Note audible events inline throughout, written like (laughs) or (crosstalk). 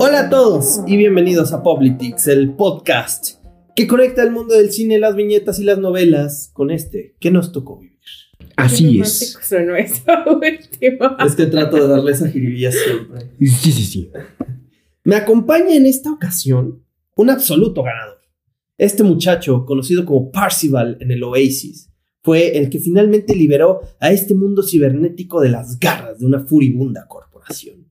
Hola a todos y bienvenidos a Politics, el podcast que conecta el mundo del cine, las viñetas y las novelas con este que nos tocó vivir. Así es. Sonó eso (laughs) último. Es que trato de darle esa jiribilla siempre. Sí, sí, sí. Me acompaña en esta ocasión un absoluto ganador. Este muchacho, conocido como Parcival en el Oasis, fue el que finalmente liberó a este mundo cibernético de las garras de una furibunda corporación.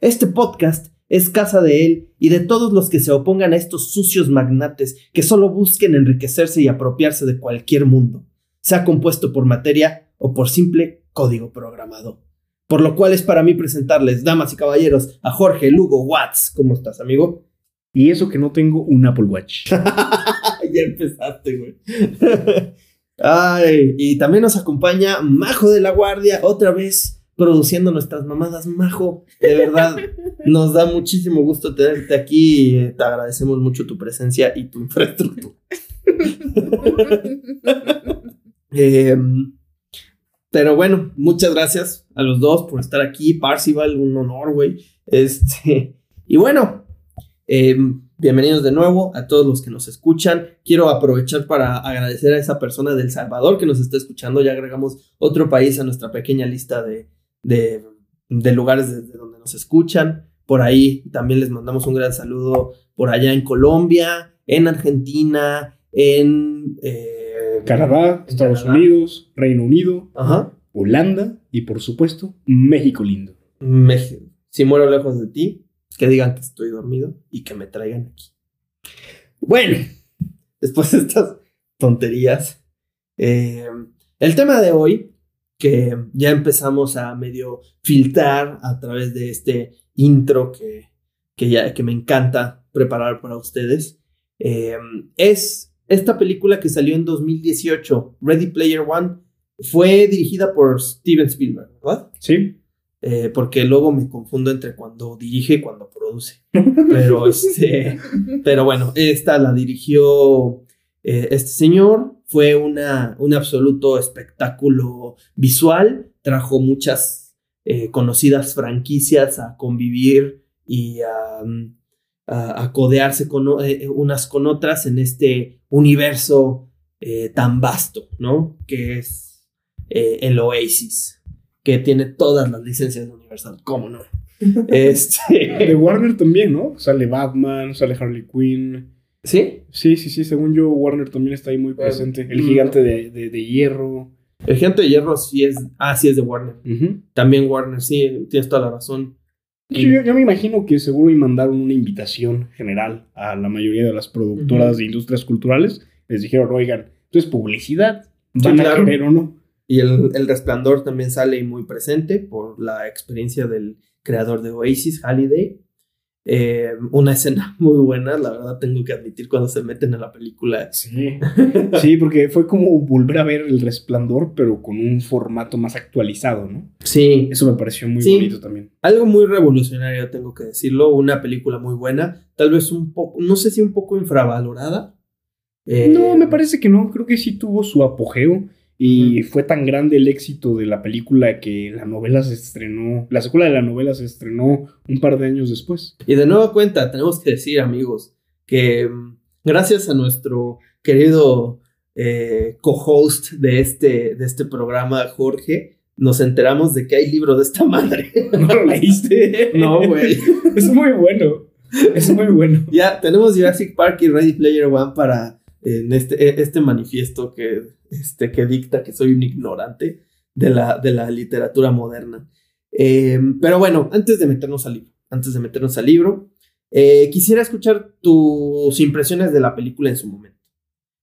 Este podcast es casa de él y de todos los que se opongan a estos sucios magnates que solo busquen enriquecerse y apropiarse de cualquier mundo, sea compuesto por materia o por simple código programado. Por lo cual es para mí presentarles, damas y caballeros, a Jorge Lugo Watts. ¿Cómo estás, amigo? Y eso que no tengo un Apple Watch. (laughs) ya empezaste, güey. Ay, y también nos acompaña Majo de la Guardia, otra vez produciendo nuestras mamadas. Majo, de verdad, (laughs) nos da muchísimo gusto tenerte aquí. y Te agradecemos mucho tu presencia y tu infraestructura. (laughs) Em, pero bueno, muchas gracias a los dos por estar aquí. Parcival, un honor, güey. Este, y bueno, em, bienvenidos de nuevo a todos los que nos escuchan. Quiero aprovechar para agradecer a esa persona del Salvador que nos está escuchando. Ya agregamos otro país a nuestra pequeña lista de, de, de lugares desde donde nos escuchan. Por ahí también les mandamos un gran saludo por allá en Colombia, en Argentina, en... eh, Canadá, Estados Canadá. Unidos, Reino Unido, Ajá. Holanda y por supuesto México lindo. México. Si muero lejos de ti, que digan que estoy dormido y que me traigan aquí. Bueno, (laughs) después de estas tonterías, eh, el tema de hoy, que ya empezamos a medio filtrar a través de este intro que, que, ya, que me encanta preparar para ustedes, eh, es esta película que salió en 2018, Ready Player One, fue dirigida por Steven Spielberg, ¿verdad? ¿Sí? Eh, porque luego me confundo entre cuando dirige y cuando produce. Pero (laughs) este, pero bueno, esta la dirigió eh, este señor. Fue una, un absoluto espectáculo visual. Trajo muchas eh, conocidas franquicias a convivir y a, a- a codearse con, unas con otras en este universo tan vasto, ¿no? Que es el Oasis que tiene todas las licencias de Universal, ¿cómo no? (laughs) De Este, Warner también, ¿no? Sale Batman, sale Harley Quinn. ¿Sí? Sí, sí, sí, según yo, Warner también está ahí muy Bueno, presente. El mm. gigante de, de- de hierro. El Gigante de Hierro sí es, ah, sí es de Warner. También Warner, sí, tienes toda la razón. Yo, yo- yo me imagino que seguro y mandaron una invitación general a la mayoría de las productoras Ujú. de industrias culturales. Les dijeron, oigan, esto es publicidad. Sí, ¿Van a claro. querer o no? Y el, el Resplandor también sale muy presente por la experiencia del creador de Oasis, Halliday. Eh, una escena (laughs) muy buena, la verdad tengo que admitir, cuando se meten a la película. Sí. Sí, porque fue como volver a ver el resplandor, pero con un formato más actualizado, ¿no? Sí, Eso me pareció muy Sí. bonito también. algo muy revolucionario, tengo que decirlo. Una película muy buena, tal vez un poco, no sé si un poco infravalorada. Eh, No, me parece que no. Creo que sí tuvo su apogeo. Y fue tan grande el éxito de la película que la novela se estrenó. La secuela de la novela se estrenó un par de años después. Y de nueva cuenta, tenemos que decir, amigos, que mm, gracias a nuestro querido eh, co-host de este, de este programa, Jorge, nos enteramos de que hay libro de esta madre. (laughs) ¿No lo leíste? (laughs) no, güey. Es muy bueno. Es muy bueno. Ya tenemos Jurassic Park y Ready Player One para en este, este manifiesto que, este, que dicta que soy un ignorante de la, de la literatura moderna. Eh, pero bueno, antes de meternos al libro, antes de meternos al libro, eh, quisiera escuchar tus impresiones de la película en su momento.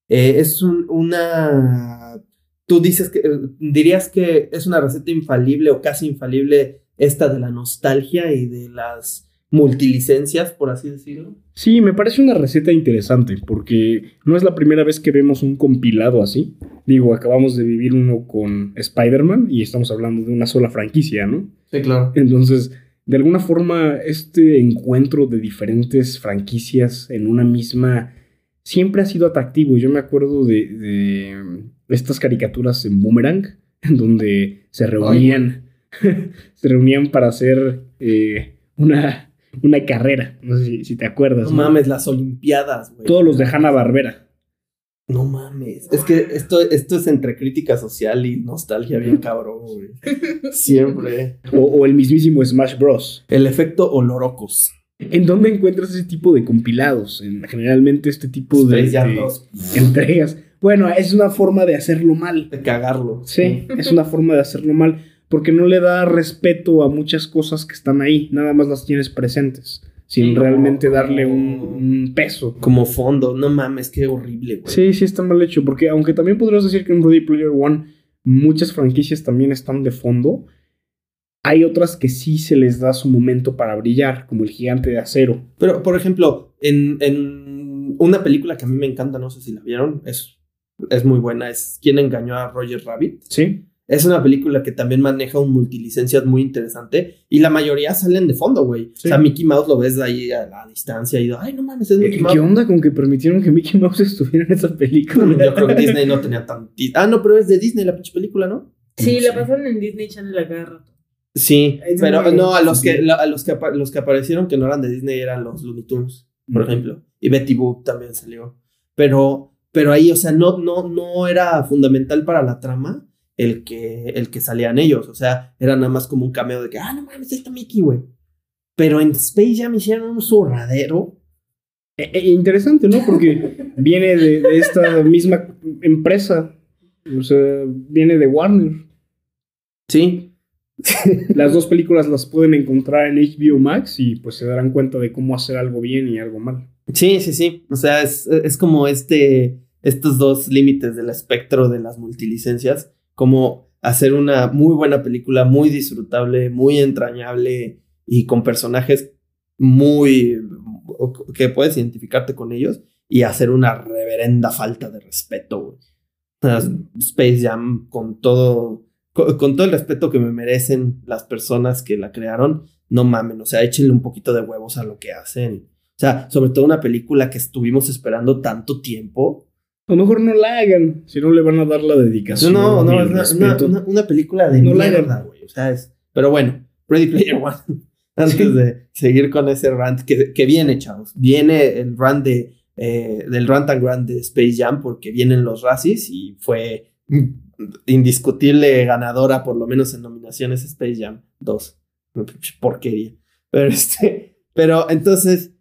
Eh, es un- una... Tú dices que, eh, dirías que es una receta infalible o casi infalible esta de la nostalgia y de las multilicencias, por así decirlo. Sí, me parece una receta interesante porque no es la primera vez que vemos un compilado así. Digo, acabamos de vivir uno con Spider-Man y estamos hablando de una sola franquicia, ¿no? Sí, claro. Entonces, de alguna forma, este encuentro de diferentes franquicias en una misma siempre ha sido atractivo. Yo me acuerdo de, de estas caricaturas en Boomerang, en donde se reunían (laughs) se reunían para hacer eh, una, una carrera. No sé si, si te acuerdas. No mames, las Olimpiadas, güey. Todos los de Hanna Barbera. No mames. Es que esto, esto es entre crítica social y nostalgia bien cabrón, güey. (laughs) Siempre. O, o el mismísimo Smash Bros. El efecto olorocos. ¿En dónde encuentras ese tipo de compilados? En, generalmente este tipo de, Space Jam de 2. entregas. Bueno, es una forma de hacerlo mal. De cagarlo. Sí, es una forma de hacerlo mal. Porque no le da respeto a muchas cosas que están ahí. Nada más las tienes presentes. Sin no, realmente darle un peso. Como fondo. No mames, qué horrible, güey. Sí, sí está mal hecho. Porque aunque también podrías decir que en Ready Player One muchas franquicias también están de fondo. Hay otras que sí se les da su momento para brillar, como el gigante de acero. Pero, por ejemplo, en, en una película que a mí me encanta, no sé si la vieron, es, es muy buena, es ¿Quién engañó a Roger Rabbit? Sí, Es una película que también maneja un multilicencias muy interesante y la mayoría salen de fondo, güey. Sí. O sea, Mickey Mouse lo ves de ahí a la distancia y digo, ay, no mames, es ¿Qué, Mickey qué Mouse. onda con que permitieron que Mickey Mouse (laughs) estuviera en esa película? Yo creo que Disney no tenía tan... Ah, no, pero es de Disney la pinche película, ¿no? Sí, No la sé. pasaron en Disney Channel a cada rato. Sí, Es pero muy- no, a los que, la- a los que, los que aparecieron que no eran de Disney eran los Looney Tunes, por ejemplo. Y Betty Boop también salió. Pero, pero ahí, o sea, no, no, no era fundamental para la trama el que, el que salían ellos. O sea, era nada más como un cameo de que, ah, no mames, ahí está Mickey, güey. Pero en Space Jam hicieron un zurradero. Eh, eh, interesante, ¿no? Porque (laughs) viene de, de esta misma empresa. O sea, viene de Warner. Sí. (laughs) Las dos películas las pueden encontrar en HBO Max y pues se darán cuenta de cómo hacer algo bien y algo mal. Sí, sí, sí. O sea, es, es como este, estos dos límites del espectro de las multilicencias, como hacer una muy buena película, muy disfrutable, muy entrañable y con personajes muy que puedes identificarte con ellos y hacer una reverenda falta de respeto. Space Jam con todo con todo el respeto que me merecen las personas que la crearon, no mamen, o sea, échenle un poquito de huevos a lo que hacen. O sea, sobre todo una película que estuvimos esperando tanto tiempo. A lo mejor no la hagan, si no le van a dar la dedicación. No, no, no, es una, respeto. una- una película de No mierda, güey. O sea, es. Pero bueno, Ready Player One. (laughs) Antes Sí. de seguir con ese rant, que, que viene, chavos. Viene el rant de, eh, del rant and grant de Space Jam, porque vienen los Razzies y fue indiscutible ganadora, por lo menos en nominaciones Space Jam 2. Una pinche Porquería. Pero (laughs) este. Pero entonces,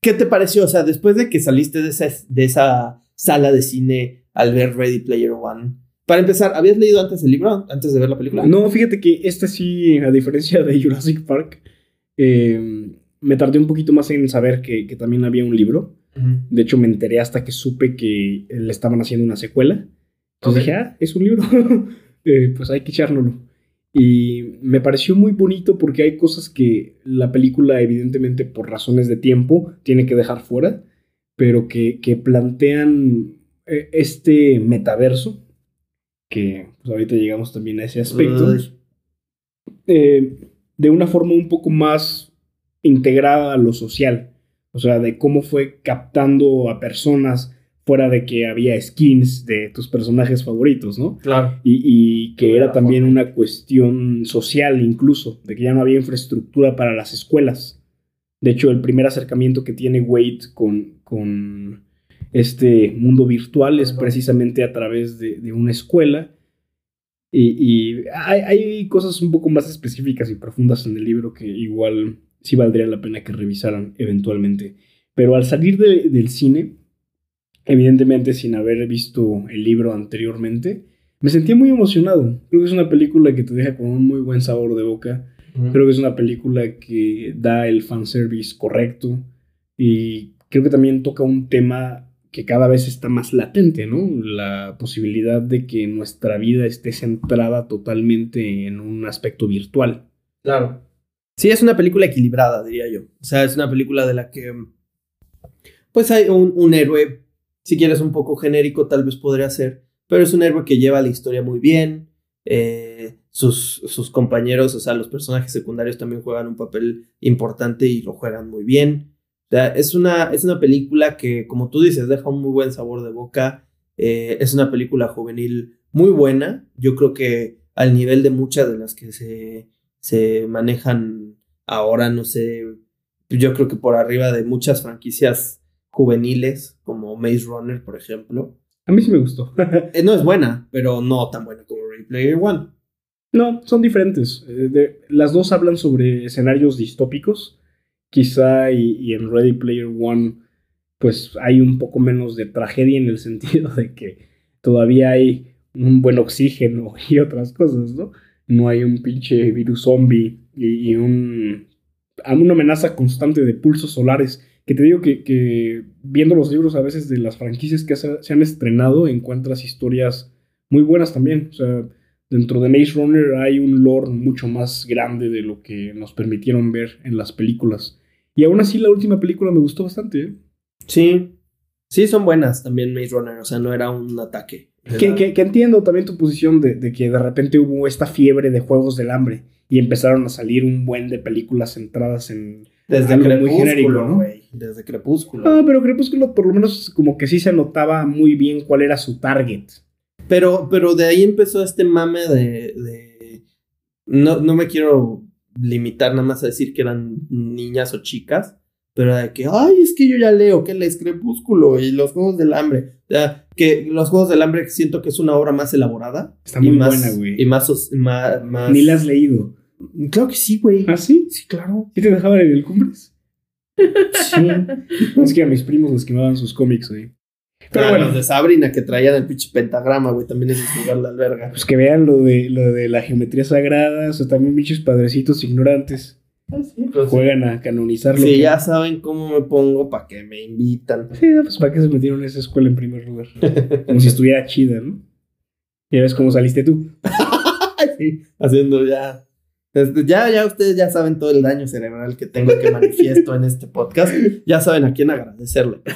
¿qué te pareció? O sea, después de que saliste de esa, de esa sala de cine al ver Ready Player One. Para empezar, ¿habías leído antes el libro? Antes de ver la película. No, fíjate que este sí, a diferencia de Jurassic Park, eh, me tardé un poquito más en saber que, que también había un libro. De hecho, me enteré hasta que supe que le estaban haciendo una secuela. Entonces Ok. dije, ah, es un libro. (laughs) Eh, pues hay que echárnoslo. Y me pareció muy bonito porque hay cosas que la película, evidentemente, por razones de tiempo, tiene que dejar fuera, pero que, que plantean eh, este metaverso, que pues ahorita llegamos también a ese aspecto eh, de una forma un poco más integrada a lo social. O sea, de cómo fue captando a personas fuera de que había skins de tus personajes favoritos, ¿no? Claro. Y, y que era también una cuestión social incluso, de que ya no había infraestructura para las escuelas. De hecho, el primer acercamiento que tiene Wade con, con este mundo virtual es precisamente a través de, de una escuela. Y, y hay, hay cosas un poco más específicas y profundas en el libro que igual sí valdría la pena que revisaran eventualmente. Pero al salir de- del cine, evidentemente sin haber visto el libro anteriormente, me sentía muy emocionado. Creo que es una película que te deja con un muy buen sabor de boca. Creo que es una película que da el fanservice correcto y creo que también toca un tema que cada vez está más latente, ¿no? La posibilidad de que nuestra vida esté centrada totalmente en un aspecto virtual. Claro. Sí, es una película equilibrada, diría yo. O sea, es una película de la que. Pues hay un, un héroe, si quieres un poco genérico, tal vez podría ser, pero es un héroe que lleva la historia muy bien. eh, sus, sus compañeros, o sea, los personajes secundarios también juegan un papel importante y lo juegan muy bien. Sea, es una, es una película que, como tú dices, deja un muy buen sabor de boca. eh, es una película juvenil muy buena. Yo creo que al nivel de muchas de las que se, se manejan ahora, no sé, yo creo que por arriba de muchas franquicias juveniles, como Maze Runner, por ejemplo. A mí sí me gustó. (laughs) Eh, no es buena, pero no tan buena como Ready Player One. No, son diferentes. Eh, de- las dos hablan sobre escenarios distópicos. Quizá y, en Ready Player One, pues hay un poco menos de tragedia en el (laughs) sentido de que todavía hay un buen oxígeno (laughs) y otras cosas, ¿no? No hay un pinche virus zombie y, y un, una amenaza constante de pulsos solares. Que te digo que, que viendo los libros a veces de las franquicias que se, se han estrenado, encuentras historias muy buenas también. O sea, dentro de Maze Runner hay un lore mucho más grande de lo que nos permitieron ver en las películas. Y aún así la última película me gustó bastante. ¿eh? Sí, sí son buenas también Maze Runner, o sea, no era un ataque. Que, Era- que- que entiendo también tu posición de, de que de repente hubo esta fiebre de juegos del hambre y empezaron a salir un buen de películas centradas en... Desde algo muy Crepúsculo, genérico, ¿no? güey. Desde Crepúsculo. Ah, pero Crepúsculo por lo menos como que sí se notaba muy bien cuál era su target. Pero, pero de ahí empezó este mame de. de- No, no me quiero limitar nada más a decir que eran niñas o chicas, pero de que, ay, es que yo ya leo, que lees Crepúsculo y los Juegos del Hambre. O sea, que los Juegos del Hambre siento que es una obra más elaborada. Está y muy más, buena, güey. Y más, más. Ni la has leído. Claro que sí, güey. ¿Ah, sí? Sí, claro. ¿Sí te dejaban en el Cumbres? (laughs) Sí. Es que a mis primos les quemaban sus cómics, güey. Pero Ah, bueno, los de Sabrina que traían el pinche pentagrama, güey, también es lugar de alberga. pues que vean lo de, lo de la geometría sagrada, o sea, también bichos padrecitos ignorantes juegan a canonizar lo Si que... ya saben cómo me pongo, para que me invitan. Sí, pues para qué se metieron en esa escuela en primer lugar. (laughs) Como si estuviera chida, ¿no? Ya ves cómo saliste tú. (laughs) Sí, haciendo ya. Ya, ya ustedes ya saben todo el daño cerebral que tengo que manifiesto en este podcast. Ya saben a quién agradecerle. (laughs)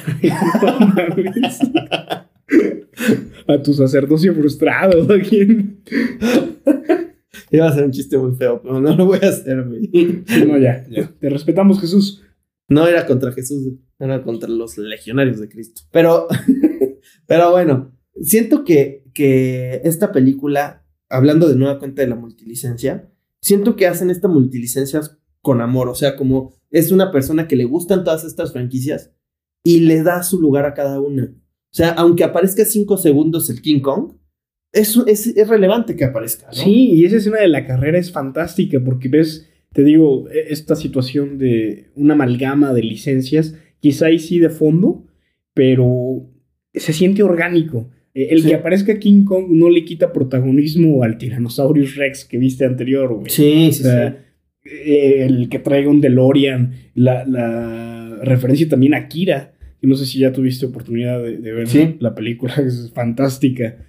A tu sacerdocio frustrado, ¿a quién? Iba a ser un chiste muy feo, pero no lo voy a hacer, güey. No, ya, ya. (laughs) Te respetamos, Jesús. No era contra Jesús, era contra los legionarios de Cristo. Pero, (laughs) pero bueno, siento que, que esta película, hablando de nueva cuenta de la multilicencia, siento que hacen esta multilicencia con amor. O sea, como es una persona que le gustan todas estas franquicias y le da su lugar a cada una. O sea, aunque aparezca cinco segundos el King Kong, es, es, es relevante que aparezca. ¿no? Sí, y esa escena de la carrera es fantástica porque ves, te digo, e- esta situación de una amalgama de licencias, quizá ahí sí de fondo, pero se siente orgánico. Eh, El Sí. que aparezca King Kong no le quita protagonismo al Tyrannosaurus Rex que viste anterior, güey. Sí, sí, O sea, eh, el que traiga un DeLorean, la, la referencia también a Kira. que no sé si ya tuviste oportunidad de, de ver Sí. la película, (laughs) es fantástica.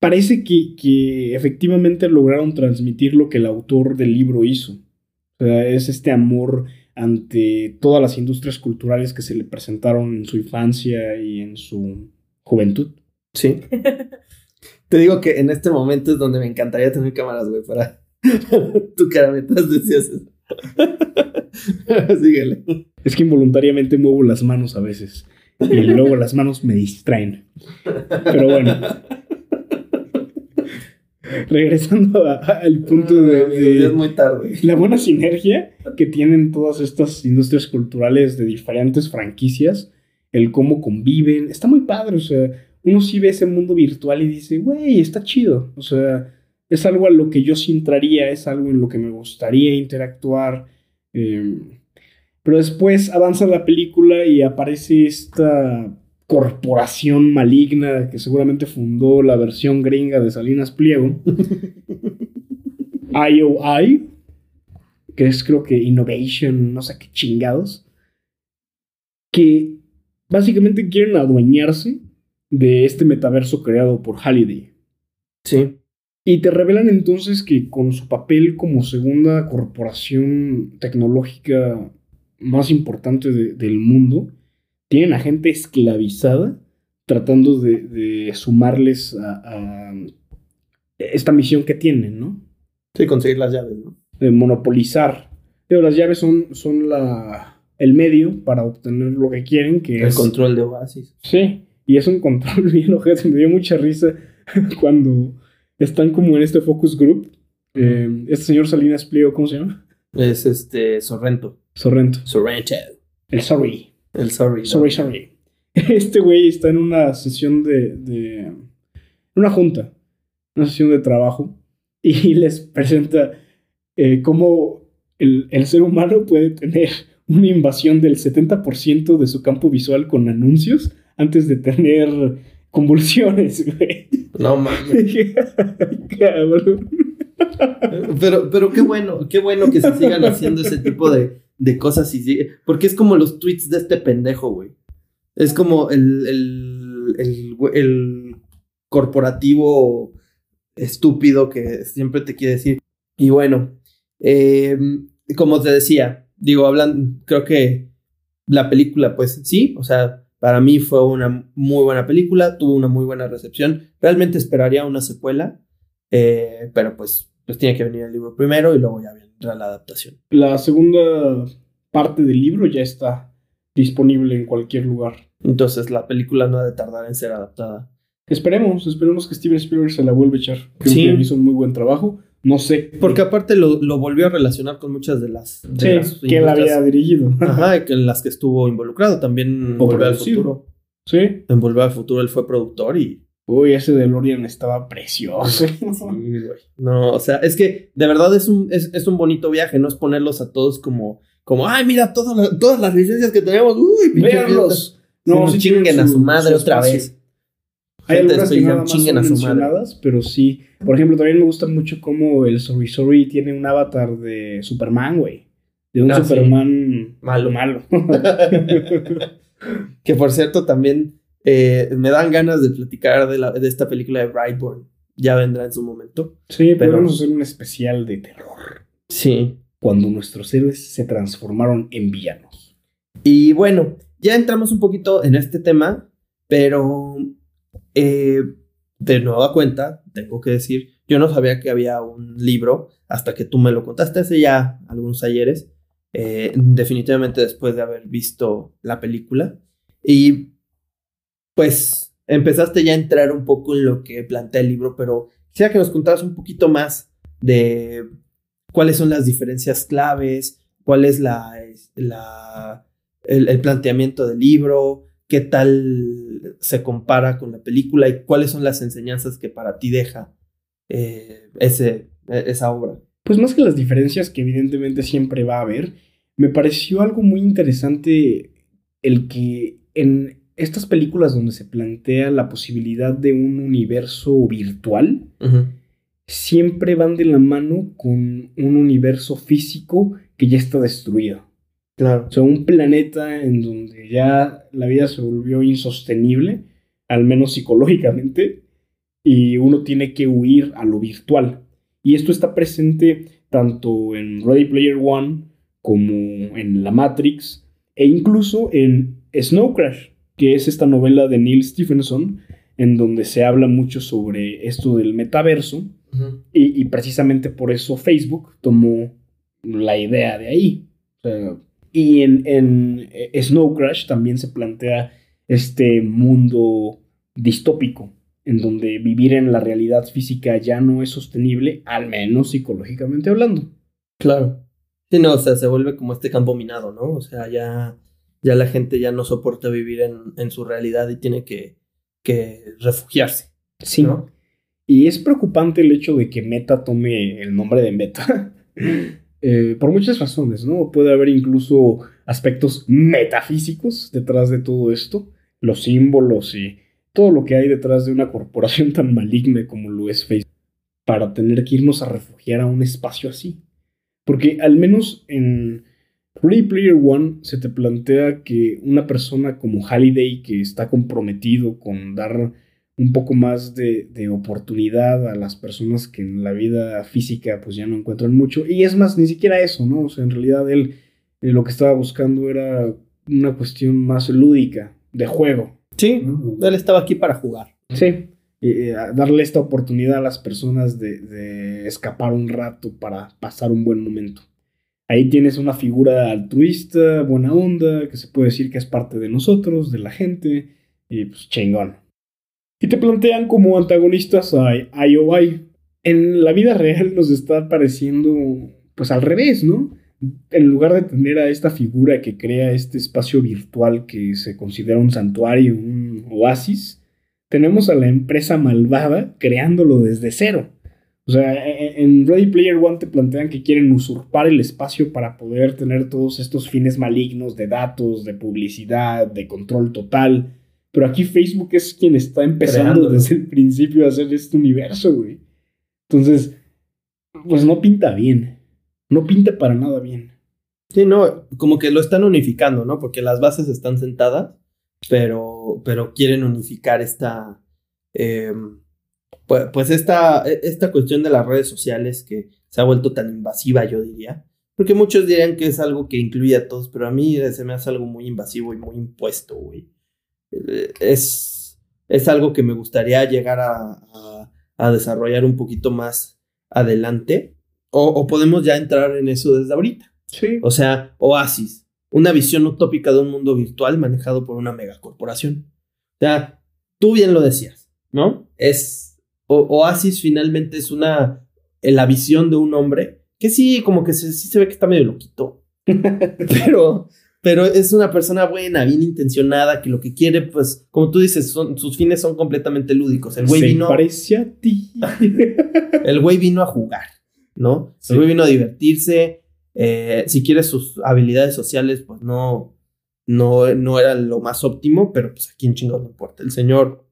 Parece que, que efectivamente lograron transmitir lo que el autor del libro hizo. O sea, es este amor ante todas las industrias culturales que se le presentaron en su infancia y en su juventud. Sí. (laughs) Te digo que en este momento es donde me encantaría tener cámaras, güey, para (laughs) tu cara mientras decías eso. (laughs) Síguele. Es que involuntariamente muevo las manos a veces. Y luego las manos me distraen. Pero bueno. Regresando a- a- al punto de, de Ya es muy tarde. la buena sinergia que tienen todas estas industrias culturales de diferentes franquicias, el cómo conviven, está muy padre. O sea, uno sí ve ese mundo virtual y dice, güey, está chido. O sea, es algo a lo que yo sí entraría, es algo en lo que me gustaría interactuar. eh, pero después avanza la película y aparece esta corporación maligna que seguramente fundó la versión gringa de Salinas Pliego. (laughs) IOI, que es creo que Innovation, no sé qué chingados, que básicamente quieren adueñarse de este metaverso creado por Halliday. Sí. Y te revelan entonces que con su papel como segunda corporación tecnológica más importante de- del mundo, tienen a gente esclavizada tratando de, de sumarles a, a esta misión que tienen, ¿no? Sí, conseguir las llaves, ¿no? De monopolizar. Pero las llaves son, son la, el medio para obtener lo que quieren, que El es... control de Oasis. Sí, y es un control (laughs) bien ojete. Me dio mucha risa (laughs) cuando están como en este focus group. Eh, este señor Salinas Pliego, ¿cómo se llama? Es este Sorrento. Sorrento. Sorrento. El sorry. El sorry. Sorry, sorry. (laughs) Este güey está en una sesión de, de. Una junta. Una sesión de trabajo. Y les presenta eh, cómo el, el ser humano puede tener una invasión del 70% de su campo visual con anuncios antes de tener convulsiones, güey. No mames. Dije, (laughs) "Ay, cabrón. Pero, pero qué bueno, qué bueno que se sigan haciendo ese tipo de, de cosas y sigue. Porque es como los tweets de este pendejo, güey. Es como el, el, el, el corporativo estúpido que siempre te quiere decir. Y bueno, eh, como te decía, digo, hablan, creo que la película, pues sí, o sea, para mí fue una muy buena película, tuvo una muy buena recepción. Realmente esperaría una secuela, eh, pero pues, pues tiene que venir el libro primero y luego ya vendrá la adaptación. La segunda parte del libro ya está disponible en cualquier lugar. Entonces la película no ha de tardar en ser adaptada. Esperemos, esperemos que Steven Spielberg se la vuelva a echar. Creo Sí. que hizo un muy buen trabajo. No sé. Porque aparte lo, lo volvió a relacionar con muchas de las... de Sí, las que la había dirigido. Ajá, que en las que estuvo involucrado. También O Volver al. Futuro. Sí. En Volver al Futuro él fue productor y... Uy, ese DeLorean estaba precioso. Sí, güey. No, o sea, es que de verdad es un, es, es un bonito viaje, no es ponerlos a todos como, como ay, mira todas las, todas las licencias que tenemos, uy, Véanlos. No, sí chinguen a su madre otra vez. Hay algunas que nada más son a mencionadas, pero sí. Por ejemplo, también me gusta mucho cómo el Sorry Sorry tiene un avatar de Superman, güey. De un Ah, sí. Superman Malo. malo. (laughs) (laughs) que por cierto también eh, me dan ganas de platicar de, la, de esta película de Brightburn. Ya vendrá en su momento. sí, Pero- podemos hacer un especial de terror. Sí. Cuando nuestros héroes se transformaron en villanos. Y bueno, ya entramos un poquito en este tema, pero eh, de nueva cuenta, tengo que decir, yo no sabía que había un libro hasta que tú me lo contaste hace ya algunos ayeres, eh, definitivamente después de haber visto la película. Y pues empezaste ya a entrar un poco en lo que plantea el libro, pero quisiera que nos contaras un poquito más de cuáles son las diferencias claves, cuál es la, la el, el planteamiento del libro, qué tal se compara con la película y cuáles son las enseñanzas que para ti deja eh, ese, esa obra. Pues más que las diferencias que evidentemente siempre va a haber, me pareció algo muy interesante el que en estas películas donde se plantea la posibilidad de un universo virtual, siempre van de la mano con un universo físico que ya está destruido. Claro. O sea, un planeta en donde ya la vida se volvió insostenible, al menos psicológicamente, y uno tiene que huir a lo virtual. Y esto está presente tanto en Ready Player One como en La Matrix e incluso en Snow Crash, que es esta novela de Neil Stephenson, en donde se habla mucho sobre esto del metaverso, y, y precisamente por eso Facebook tomó la idea de ahí. O sea, y en, en eh, Snow Crash también se plantea este mundo distópico, en donde vivir en la realidad física ya no es sostenible, al menos psicológicamente hablando. Claro. Sí, no, o sea, se vuelve como este campo minado, ¿no? O sea, ya, ya la gente ya no soporta vivir en, en su realidad y tiene que, que refugiarse. Sí. ¿no? Y es preocupante el hecho de que Meta tome el nombre de Meta. (laughs) Eh, por muchas razones, ¿no? Puede haber incluso aspectos metafísicos detrás de todo esto, los símbolos y todo lo que hay detrás de una corporación tan maligna como lo es Facebook, para tener que irnos a refugiar a un espacio así. Porque al menos en Ready Player One se te plantea que una persona como Halliday, que está comprometido con dar un poco más de, de, oportunidad a las personas que en la vida física pues ya no encuentran mucho. Y es más, ni siquiera eso, ¿no? O sea, en realidad él eh, lo que estaba buscando era una cuestión más lúdica, de juego. Sí, él estaba aquí para jugar. Sí. Eh, darle esta oportunidad a las personas de, de, escapar un rato para pasar un buen momento. Ahí tienes una figura altruista, buena onda, que se puede decir que es parte de nosotros, de la gente, y pues chingón. Te plantean como antagonistas a IOI, en la vida real nos está pareciendo pues al revés, ¿no? En lugar de tener a esta figura que crea este espacio virtual que se considera un santuario, un oasis, tenemos a la empresa malvada creándolo desde cero. O sea, e, e, en Ready Player One te plantean que quieren usurpar el espacio para poder tener todos estos fines malignos de datos, de publicidad, de control total. Pero aquí Facebook es quien está empezando Creándolo. desde el principio a hacer este universo, güey. Entonces, pues no pinta bien. No pinta para nada bien. Sí, no, como que lo están unificando, ¿no? Porque las bases están sentadas, pero, pero quieren unificar esta, eh, pues, pues esta, esta cuestión de las redes sociales que se ha vuelto tan invasiva, yo diría. Porque muchos dirían que es algo que incluye a todos, pero a mí se me hace algo muy invasivo y muy impuesto, güey. Es, es algo que me gustaría llegar a, a, a desarrollar un poquito más adelante. O, o podemos ya entrar en eso desde ahorita. Sí. O sea, Oasis, una visión utópica de un mundo virtual manejado por una megacorporación. O sea, tú bien lo decías, ¿no? Es o- Oasis finalmente es una la visión de un hombre que sí, como que se, sí se ve que está medio loquito, (laughs) pero pero es una persona buena, bien intencionada, que lo que quiere, pues, como tú dices, son, sus fines son completamente lúdicos. El güey vino, parece a ti. (laughs) el güey vino a jugar, ¿no? Sí. El güey vino a divertirse. eh, si quieres sus habilidades sociales, pues no, no, no era lo más óptimo, pero pues aquí en chingados no importa. El señor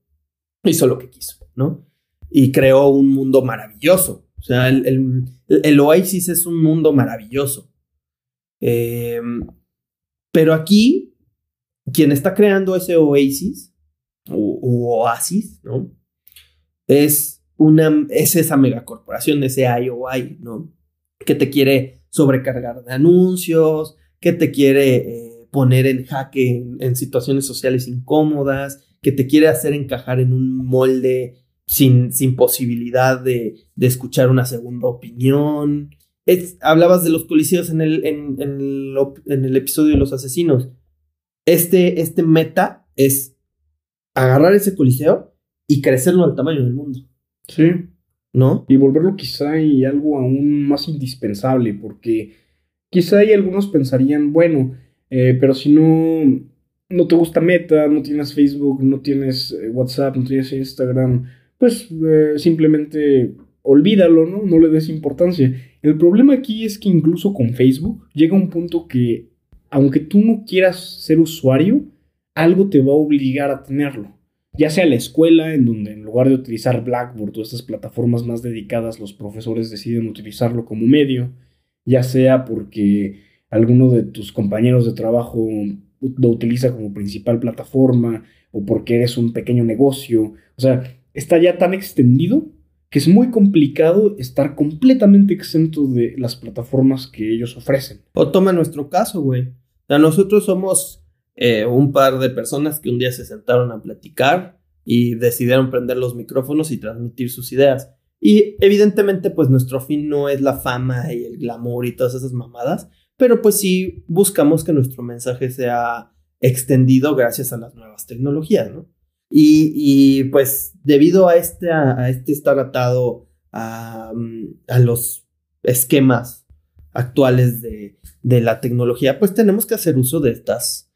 hizo lo que quiso, ¿no? Y creó un mundo maravilloso. O sea, el, el, el Oasis es un mundo maravilloso. Eh, pero aquí, quien está creando ese Oasis, o, Oasis, ¿no? Es una, es esa megacorporación, ese IOI, ¿no? Que te quiere sobrecargar de anuncios, que te quiere eh, poner en jaque en, en situaciones sociales incómodas, que te quiere hacer encajar en un molde sin, sin posibilidad de, de escuchar una segunda opinión. Es- hablabas de los coliseos en el, en, en el, op- en el episodio de los asesinos. Este, este meta es agarrar ese coliseo y crecerlo al tamaño del mundo, Sí. ¿no? Y volverlo quizá y algo aún más indispensable, porque quizá hay algunos pensarían, bueno, eh, pero si no, no te gusta Meta, no tienes Facebook, no tienes eh, WhatsApp, no tienes Instagram, pues eh, simplemente olvídalo, ¿no? No le des importancia. El problema aquí es que incluso con Facebook llega un punto que, aunque tú no quieras ser usuario, algo te va a obligar a tenerlo. Ya sea la escuela, en donde en lugar de utilizar Blackboard o estas plataformas más dedicadas, los profesores deciden utilizarlo como medio, ya sea porque alguno de tus compañeros de trabajo lo utiliza como principal plataforma o porque eres un pequeño negocio. O sea, está ya tan extendido que es muy complicado estar completamente exento de las plataformas que ellos ofrecen. O toma nuestro caso, güey. O sea, nosotros somos eh, un par de personas que un día se sentaron a platicar y decidieron prender los micrófonos y transmitir sus ideas. Y evidentemente, pues nuestro fin no es la fama y el glamour y todas esas mamadas, pero pues sí buscamos que nuestro mensaje sea extendido gracias a las nuevas tecnologías, ¿no? Y, y, pues debido a este, a, este estar atado a, mm, los esquemas actuales de, la tecnología, pues tenemos que hacer uso de estas,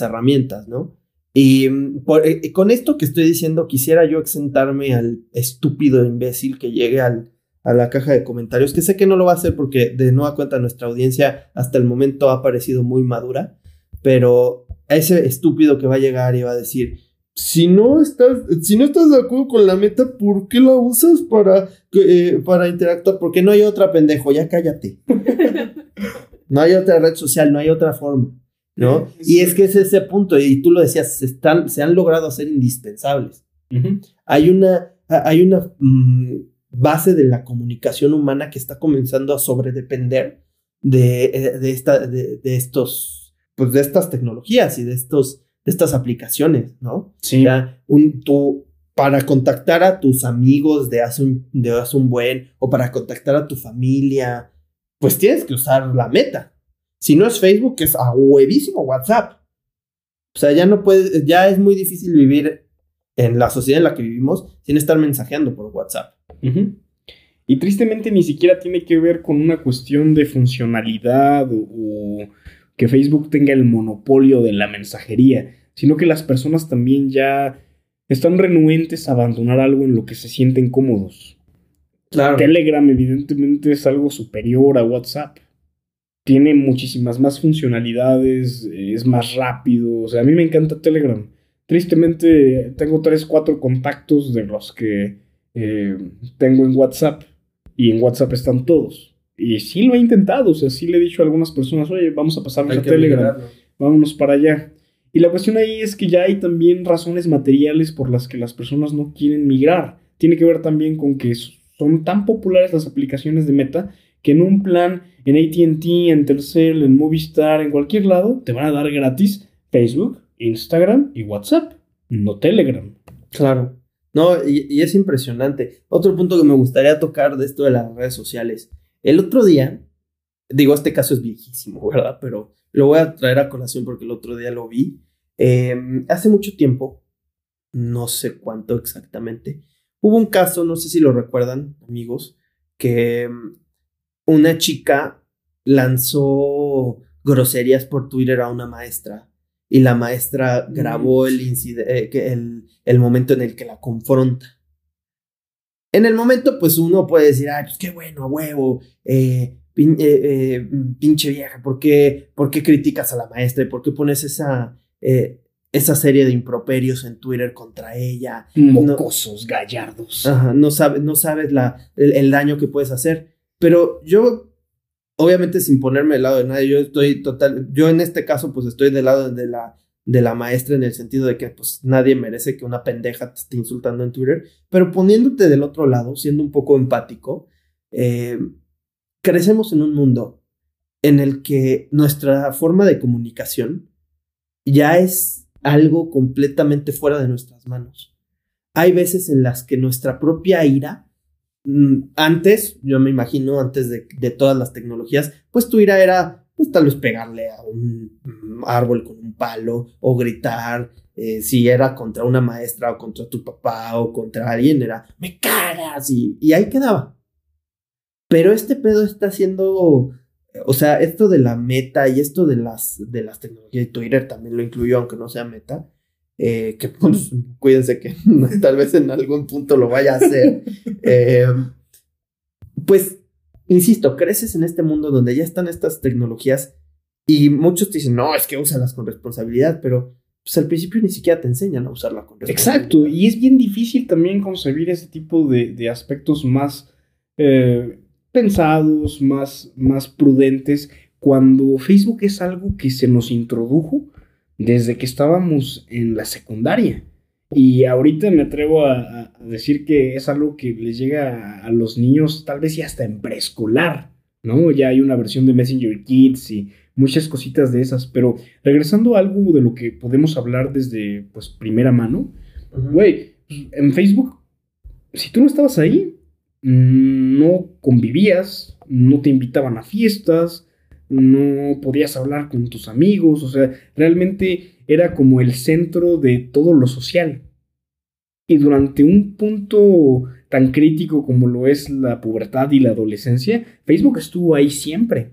herramientas, ¿no? Y por, eh, con esto que estoy diciendo, quisiera yo exentarme al estúpido imbécil que llegue a la caja de comentarios, que sé que no lo va a hacer porque de nueva cuenta nuestra audiencia hasta el momento ha parecido muy madura, pero a ese estúpido que va a llegar y va a decir, si no estás, si no estás de acuerdo con la meta, ¿por qué la usas para, eh, para interactuar? Porque no hay otra pendejo, ya cállate. (laughs) no hay otra red social, no hay otra forma, ¿no? Sí. Y es que es ese punto, y tú lo decías, se, están, se han logrado hacer indispensables. Uh -huh. Hay una, hay una mmm, base de la comunicación humana que está comenzando a sobredepender de, de, esta, de, de estos, pues de estas tecnologías y de estos estas aplicaciones, ¿no? Sí. Ya, un, tú, para contactar a tus amigos de hace, un, de hace un buen, o para contactar a tu familia, pues tienes que usar la meta. Si no es Facebook, es a huevísimo WhatsApp. O sea, ya no puedes, ya es muy difícil vivir en la sociedad en la que vivimos sin estar mensajeando por WhatsApp. Uh -huh. Y tristemente ni siquiera tiene que ver con una cuestión de funcionalidad o, o que Facebook tenga el monopolio de la mensajería, sino que las personas también ya están renuentes a abandonar algo en lo que se sienten cómodos. Claro. Telegram evidentemente es algo superior a WhatsApp. Tiene muchísimas más funcionalidades, es más rápido. O sea, a mí me encanta Telegram. Tristemente tengo 3, 4 contactos de los que eh, tengo en WhatsApp. Y en WhatsApp están todos. Y sí lo he intentado. O sea, sí le he dicho a algunas personas, oye, vamos a pasarnos Hay a Telegram. Vámonos para allá. Y la cuestión ahí es que ya hay también razones materiales por las que las personas no quieren migrar. Tiene que ver también con que son tan populares las aplicaciones de Meta que en un plan en ATT, en Telcel, en Movistar, en cualquier lado, te van a dar gratis Facebook, Instagram y WhatsApp, no Telegram. Claro. No, y, y es impresionante. Otro punto que me gustaría tocar de esto de las redes sociales. El otro día, digo, este caso es viejísimo, ¿verdad? Pero lo voy a traer a colación porque el otro día lo vi. Eh, hace mucho tiempo, no sé cuánto exactamente, hubo un caso, no sé si lo recuerdan, amigos, que mm, una chica lanzó groserías por Twitter a una maestra y la maestra grabó el, eh, el, el momento en el que la confronta. En el momento, pues uno puede decir, ay, pues qué bueno, a huevo, eh, pin- eh, eh, pinche vieja, ¿por qué, ¿por qué criticas a la maestra? ¿Y por qué pones esa, eh, esa serie de improperios en Twitter contra ella? Mocosos, gallardos. Ajá, no, sabes, no sabes la, el, el daño que puedes hacer. Pero yo, obviamente sin ponerme del lado de nadie, yo estoy total, yo en este caso pues estoy del lado de la, de la maestra en el sentido de que pues nadie merece que una pendeja te esté insultando en Twitter, pero poniéndote del otro lado, siendo un poco empático, eh, crecemos en un mundo en el que nuestra forma de comunicación ya es algo completamente fuera de nuestras manos. Hay veces en las que nuestra propia ira, mm, antes, yo me imagino, antes de, todas las tecnologías, pues tu ira era, pues tal vez pegarle a un mm, árbol con un palo o gritar, eh, si era contra una maestra o contra tu papá o contra alguien, era, me cagas y ahí quedaba. Pero este pedo está haciendo, o sea, esto de la meta y esto de las, de las tecnologías de Twitter también lo incluyó, aunque no sea meta. eh, que pues, (laughs) cuídense que (laughs) tal vez en algún punto lo vaya a hacer. (laughs) Eh, pues, insisto, creces en este mundo donde ya están estas tecnologías y muchos te dicen, no, es que úsalas con responsabilidad, pero pues al principio ni siquiera te enseñan a usarla con responsabilidad. Exacto, y es bien difícil también concebir ese tipo de, de aspectos más eh, pensados, más, más prudentes, cuando Facebook es algo que se nos introdujo desde que estábamos en la secundaria. Y ahorita me atrevo a, a decir que es algo que les llega a, a los niños tal vez ya hasta en preescolar, ¿no? Ya hay una versión de Messenger Kids y muchas cositas de esas, pero regresando a algo de lo que podemos hablar desde pues primera mano, güey, en Facebook, si tú no estabas ahí, no convivías, no te invitaban a fiestas, no podías hablar con tus amigos, o sea, realmente era como el centro de todo lo social. Y durante un punto tan crítico como lo es la pubertad y la adolescencia, Facebook estuvo ahí siempre.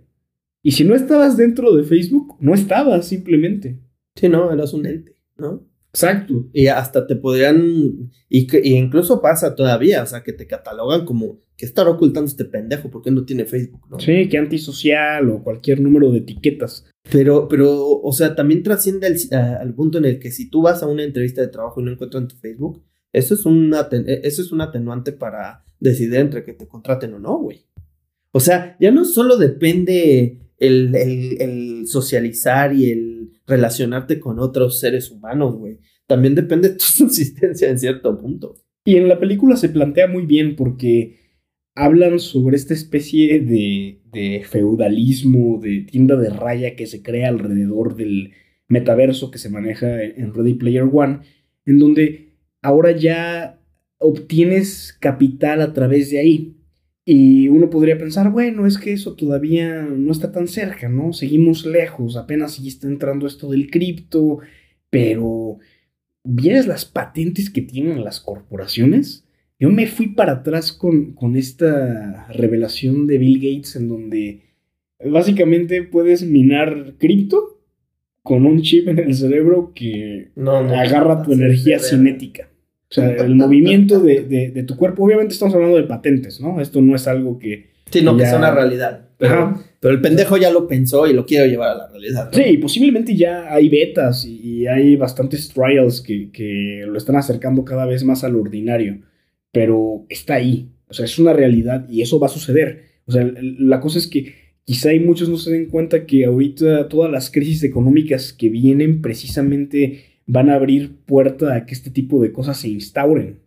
Y si no estabas dentro de Facebook, no estabas simplemente. Sí, no, eras un ente, ¿no? Exacto. Y hasta te podrían, y, que, y incluso pasa todavía, o sea, que te catalogan como que estará ocultando este pendejo porque no tiene Facebook, ¿no? Sí, que antisocial o cualquier número de etiquetas. Pero, pero, o sea, también trasciende al, a- al punto en el que si tú vas a una entrevista de trabajo y no encuentran tu Facebook, eso es, un aten- eso es un atenuante para decidir entre que te contraten o no, güey. O sea, ya no solo depende el, el- el socializar y el relacionarte con otros seres humanos, güey. También depende tu (laughs) subsistencia en cierto punto. Y en la película se plantea muy bien porque hablan sobre esta especie de, de feudalismo, de tienda de raya que se crea alrededor del metaverso que se maneja en Ready Player One, en donde ahora ya obtienes capital a través de ahí. Y uno podría pensar, bueno, es que eso todavía no está tan cerca, ¿no? Seguimos lejos, apenas sí está entrando esto del cripto, pero ¿Vieres las patentes que tienen las corporaciones? Yo me fui para atrás con, con esta revelación de Bill Gates en donde básicamente puedes minar cripto con un chip en el cerebro que No, no, agarra tu energía cinética. O sea, el (laughs) movimiento de, de- de tu cuerpo. Obviamente estamos hablando de patentes, ¿no? Esto no es algo que... Sí, no, que Ya. sea una realidad. Pero, Ajá. Pero el pendejo ya lo pensó y lo quiere llevar a la realidad. Sí, posiblemente ya hay betas y, y hay bastantes trials que, que lo están acercando cada vez más al ordinario, pero está ahí, o sea, es una realidad y eso va a suceder. O sea, la cosa es que quizá hay muchos no se den cuenta que ahorita todas las crisis económicas que vienen precisamente van a abrir puerta a que este tipo de cosas se instauren.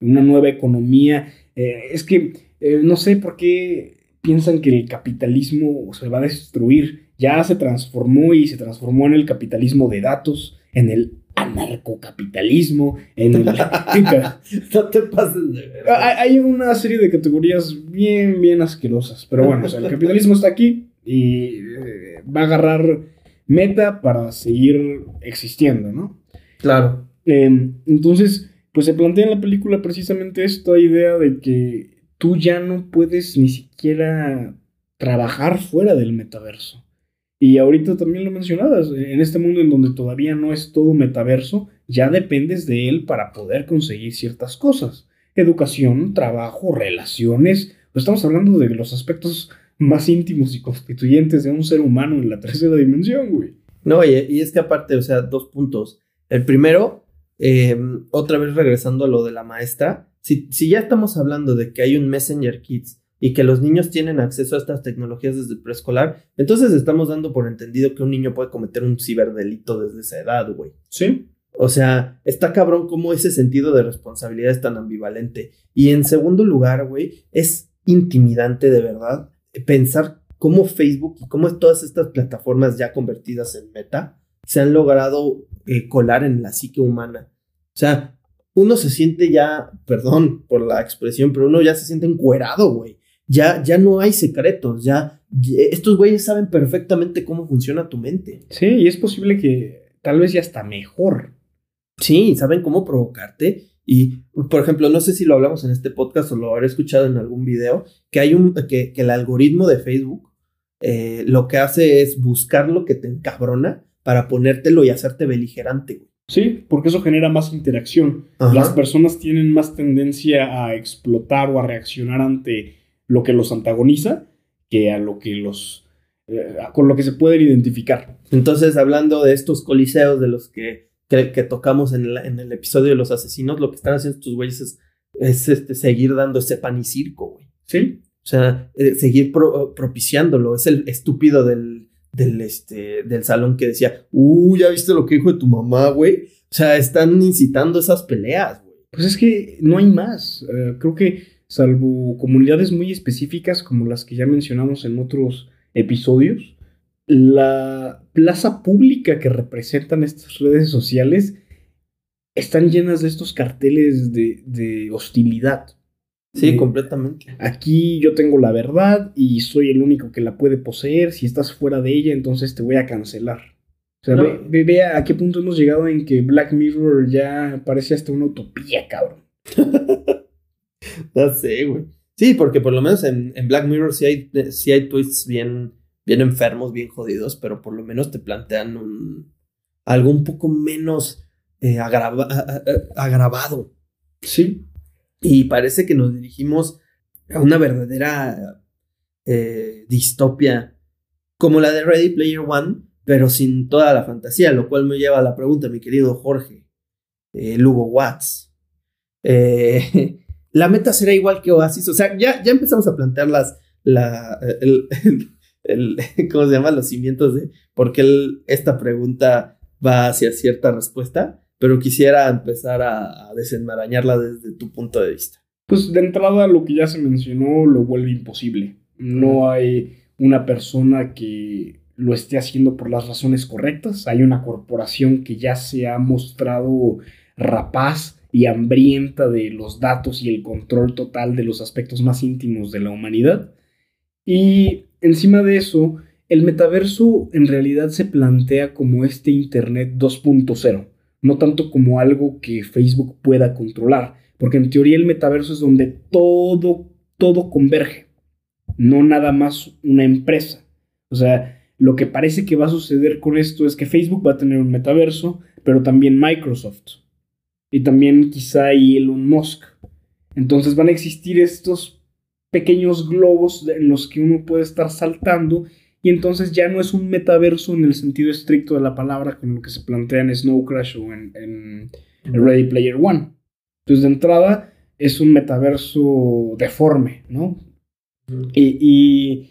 Una nueva economía. Eh, es que eh, no sé por qué piensan que el capitalismo se va a destruir. Ya se transformó y se transformó en el capitalismo de datos, en el anarcocapitalismo, en el... (laughs) No te pases de hay, una serie de categorías bien, bien asquerosas. Pero bueno, o sea, el capitalismo está aquí y eh, va a agarrar meta para seguir existiendo, ¿no? Claro. Eh, entonces, pues se plantea en la película precisamente esta idea de que tú ya no puedes ni siquiera trabajar fuera del metaverso. Y ahorita también lo mencionabas, en este mundo en donde todavía no es todo metaverso, ya dependes de él para poder conseguir ciertas cosas. Educación, trabajo, relaciones. Pues estamos hablando de los aspectos más íntimos y constituyentes de un ser humano en la tercera dimensión, güey. No, y, y es que aparte, o sea, dos puntos. El primero, eh, otra vez regresando a lo de la maestra, si, si ya estamos hablando de que hay un Messenger Kids y que los niños tienen acceso a estas tecnologías desde preescolar, entonces estamos dando por entendido que un niño puede cometer un ciberdelito desde esa edad, güey. Sí. O sea, está cabrón cómo ese sentido de responsabilidad es tan ambivalente. Y en segundo lugar, güey, es intimidante de verdad pensar cómo Facebook y cómo todas estas plataformas ya convertidas en meta se han logrado eh, colar en la psique humana. O sea, uno se siente ya, perdón por la expresión, pero uno ya se siente encuerado, güey. Ya, ya no hay secretos, ya, ya- estos güeyes saben perfectamente cómo funciona tu mente. Sí, y es posible que tal vez ya está mejor. Sí, saben cómo provocarte. Y, por ejemplo, no sé si lo hablamos en este podcast o lo habré escuchado en algún video, que hay un, que, que el algoritmo de Facebook eh, lo que hace es buscar lo que te encabrona para ponértelo y hacerte beligerante, güey. Sí, porque eso genera más interacción. Ajá. Las personas tienen más tendencia a explotar o a reaccionar ante lo que los antagoniza que a lo que los eh, con lo que se pueden identificar. Entonces, hablando de estos coliseos de los que, que, que tocamos en el, en el episodio de los asesinos, lo que están haciendo estos güeyes es, es, este, seguir dando ese pan y circo, güey. Sí, O sea, eh, seguir pro- propiciándolo. Es el estúpido del, del, este, del salón que decía, uh, ya viste lo que dijo de tu mamá, güey. O sea, están incitando esas peleas, güey. pues es que no hay más. Eh, creo que salvo comunidades muy específicas como las que ya mencionamos en otros episodios, la plaza pública que representan estas redes sociales están llenas de estos carteles de, de hostilidad. Sí, Eh, completamente. Aquí yo tengo la verdad y soy el único que la puede poseer. Si estás fuera de ella, entonces te voy a cancelar. O sea, No. ve, ve- ve a qué punto hemos llegado en que Black Mirror ya parece hasta una utopía, cabrón. (laughs) Ya sé, güey. Sí, porque por lo menos en, en Black Mirror sí hay, sí hay twists bien, bien enfermos, bien jodidos, pero por lo menos te plantean un, algo un poco menos eh, agrava- a- a- a- agravado. Sí. Y parece que nos dirigimos a una verdadera eh, distopia como la de Ready Player One, pero sin toda la fantasía, lo cual me lleva a la pregunta, mi querido Jorge, eh, Lugo Watts. Eh, (laughs) la meta será igual que Oasis, o sea, ya, ya empezamos a plantear las, la, el, (laughs) ¿cómo se llama? Los cimientos de por qué esta pregunta va hacia cierta respuesta, pero quisiera empezar a, a desenmarañarla desde tu punto de vista. Pues de entrada lo que ya se mencionó lo vuelve imposible. No hay una persona que lo esté haciendo por las razones correctas. Hay una corporación que ya se ha mostrado rapaz y hambrienta de los datos y el control total de los aspectos más íntimos de la humanidad. Y encima de eso, el metaverso en realidad se plantea como este Internet 2.0, no tanto como algo que Facebook pueda controlar porque en teoría el metaverso es donde todo, todo converge, no nada más una empresa. O sea, lo que parece que va a suceder con esto es que Facebook va a tener un metaverso, pero también Microsoft. Y también quizá Elon Musk. Entonces van a existir estos pequeños globos en los que uno puede estar saltando y entonces ya no es un metaverso en el sentido estricto de la palabra con lo que se plantea en Snow Crash o en, Ready Player One. Entonces de entrada es un metaverso deforme, ¿no? y, y,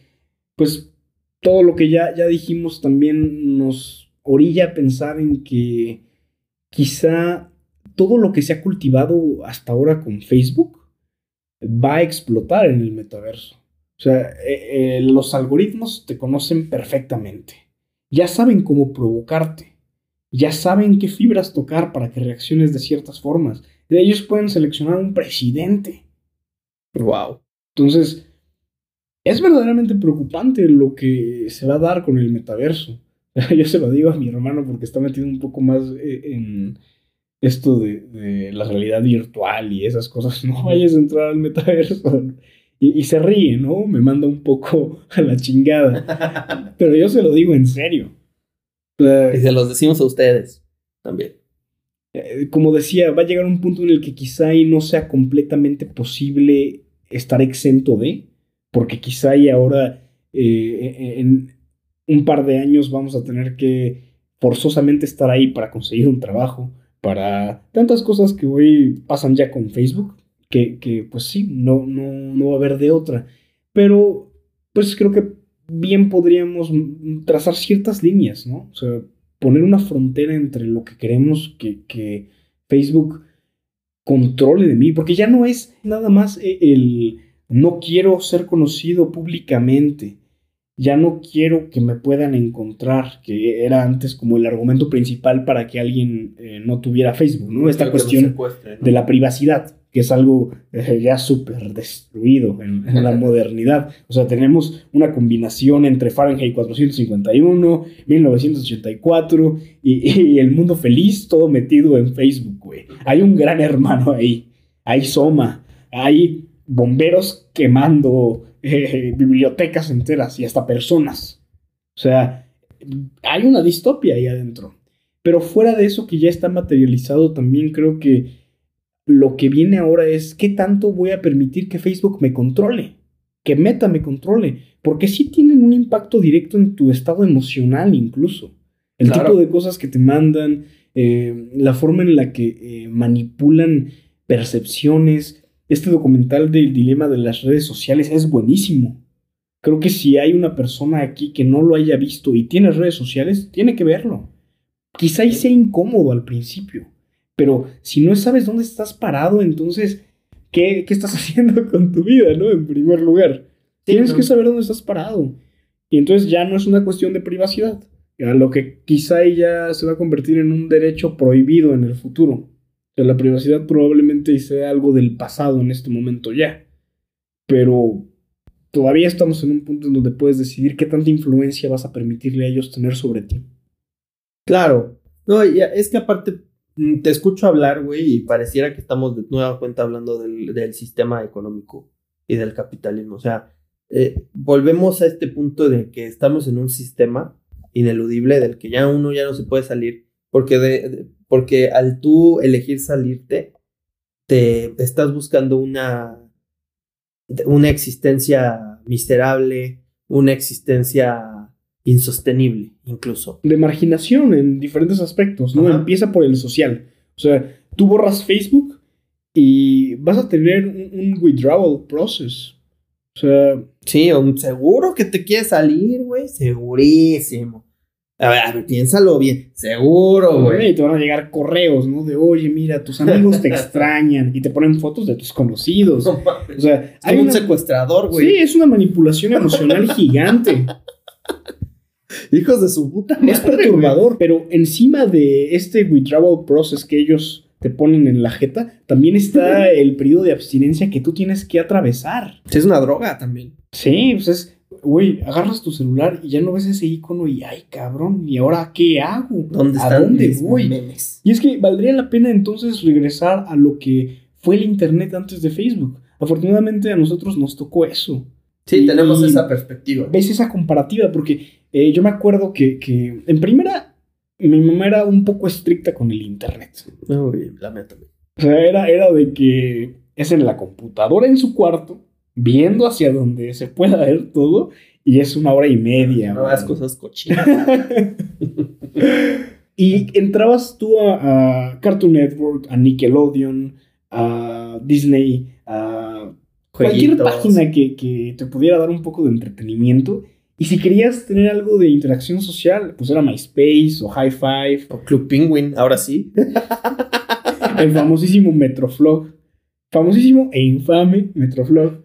pues todo lo que ya, ya dijimos también nos orilla a pensar en que quizá todo lo que se ha cultivado hasta ahora con Facebook va a explotar en el metaverso. O sea, eh, eh, los algoritmos te conocen perfectamente. Ya saben cómo provocarte. Ya saben qué fibras tocar para que reacciones de ciertas formas. Ellos pueden seleccionar un presidente. Wow. Entonces, es verdaderamente preocupante lo que se va a dar con el metaverso. (laughs) Yo se lo digo a mi hermano porque está metido un poco más eh, en esto de, la realidad virtual y esas cosas. (laughs) No vayas a entrar al metaverso. Y, se ríe, ¿no? Me manda un poco (laughs) a la chingada. (laughs) Pero yo se lo digo en serio. y se los decimos a ustedes también. Eh, como decía, va a llegar un punto en el que quizá no sea completamente posible estar exento de, porque quizá y ahora eh, en un par de años vamos a tener que forzosamente estar ahí para conseguir un trabajo, para tantas cosas que hoy pasan ya con Facebook, que, pues sí, no, no, no va a haber de otra. Pero pues creo que bien podríamos trazar ciertas líneas, ¿no? O sea, poner una frontera entre lo que queremos que, que Facebook controle de mí, porque ya no es nada más e, el no quiero ser conocido públicamente, ya no quiero que me puedan encontrar, que era antes como el argumento principal para que alguien eh, no tuviera Facebook, ¿no? Esta cuestión de la privacidad que es algo eh, ya súper destruido en, la (laughs) modernidad. O sea, tenemos una combinación entre Fahrenheit 451, 1984 y, el mundo feliz, todo metido en Facebook, güey. Hay un gran hermano ahí, hay Soma, hay bomberos quemando eh, bibliotecas enteras y hasta personas. O sea, hay una distopia ahí adentro. Pero fuera de eso que ya está materializado, también creo que lo que viene ahora es qué tanto voy a permitir que Facebook me controle, que Meta me controle, porque sí tienen un impacto directo en tu estado emocional incluso. El tipo de cosas que te mandan, eh, la forma en la que eh, manipulan percepciones. Este documental del dilema de las redes sociales es buenísimo. Creo que si hay una persona aquí que no lo haya visto y tiene redes sociales, tiene que verlo. Quizá y sea incómodo al principio, pero si no sabes dónde estás parado, entonces, ¿qué, estás (laughs) haciendo con tu vida, no? En primer lugar, tienes que saber dónde estás parado. Y entonces ya no es una cuestión de privacidad, a lo que quizá ya se va a convertir en un derecho prohibido en el futuro. O sea, la privacidad probablemente sea algo del pasado en este momento ya. Pero todavía estamos en un punto en donde puedes decidir qué tanta influencia vas a permitirle a ellos tener sobre ti. Claro. No, es que aparte te escucho hablar, güey, y pareciera que estamos de nueva cuenta hablando del, sistema económico y del capitalismo. O sea, eh, volvemos a este punto de que estamos en un sistema ineludible del que ya uno ya no se puede salir, porque, de, porque al tú elegir salirte, te estás buscando una, una existencia miserable, una existencia insostenible, incluso. De marginación en diferentes aspectos, ¿no? Empieza por el social. O sea, tú borras Facebook y vas a tener un, withdrawal process. O sea. Sí, seguro que te quiere salir, güey. Segurísimo. A ver, a ver, piénsalo bien. Seguro, güey. Y te van a llegar correos, ¿no? De, oye, mira, tus amigos te (laughs) extrañan y te ponen fotos de tus conocidos. o sea, hay un secuestrador, güey. Sí, es una manipulación emocional gigante. Hijos de su puta Es perturbador, pero encima de este withdrawal process que ellos te ponen en la jeta, también está el periodo de abstinencia que tú tienes que atravesar. Es una droga también. Sí, pues es, güey, agarras tu celular y ya no ves ese icono y, ay, cabrón, ¿y ahora qué hago? ¿Dónde ¿A dónde voy? Y es que valdría la pena entonces regresar a lo que fue el Internet antes de Facebook. Afortunadamente a nosotros nos tocó eso. Sí, Y- tenemos esa perspectiva. ves esa comparativa, porque eh, yo me acuerdo que, que, en primera, mi mamá era un poco estricta con el Internet. Uy, lamentable. O sea, era, era de que es en la computadora en su cuarto, viendo hacia donde se pueda ver todo, y es una hora y media. No man. hagas cosas cochinas. (laughs) Y entrabas tú a, a Cartoon Network, a Nickelodeon, a Disney, a cualquier página que, que te pudiera dar un poco de entretenimiento. Y si querías tener algo de interacción social, pues era MySpace o High Five, O Club Penguin, ahora sí. el famosísimo Metroflog, famosísimo e infame Metroflog.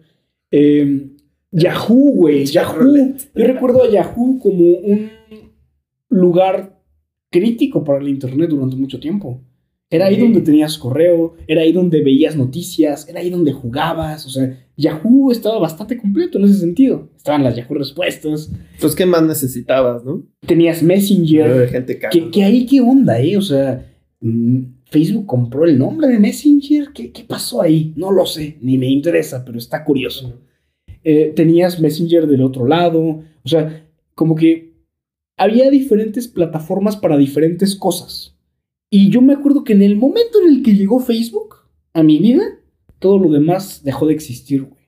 Eh, Yahoo, güey, Yahoo. Yo recuerdo a Yahoo como un lugar crítico para el Internet durante mucho tiempo. Era ahí donde tenías correo, era ahí donde veías noticias, era ahí donde jugabas. O sea, Yahoo estaba bastante completo en ese sentido. Estaban las Yahoo respuestas, Pues, ¿qué más necesitabas, no? tenías Messenger. De gente cara. ¿Qué, qué ahí qué onda, eh? O sea, mm, Facebook compró el nombre de Messenger. ¿Qué, qué pasó ahí? No lo sé, ni me interesa, pero está curioso. Eh, tenías Messenger del otro lado. O sea, como que había diferentes plataformas para diferentes cosas. Y yo me acuerdo que en el momento en el que llegó Facebook a mi vida, todo lo demás dejó de existir, güey.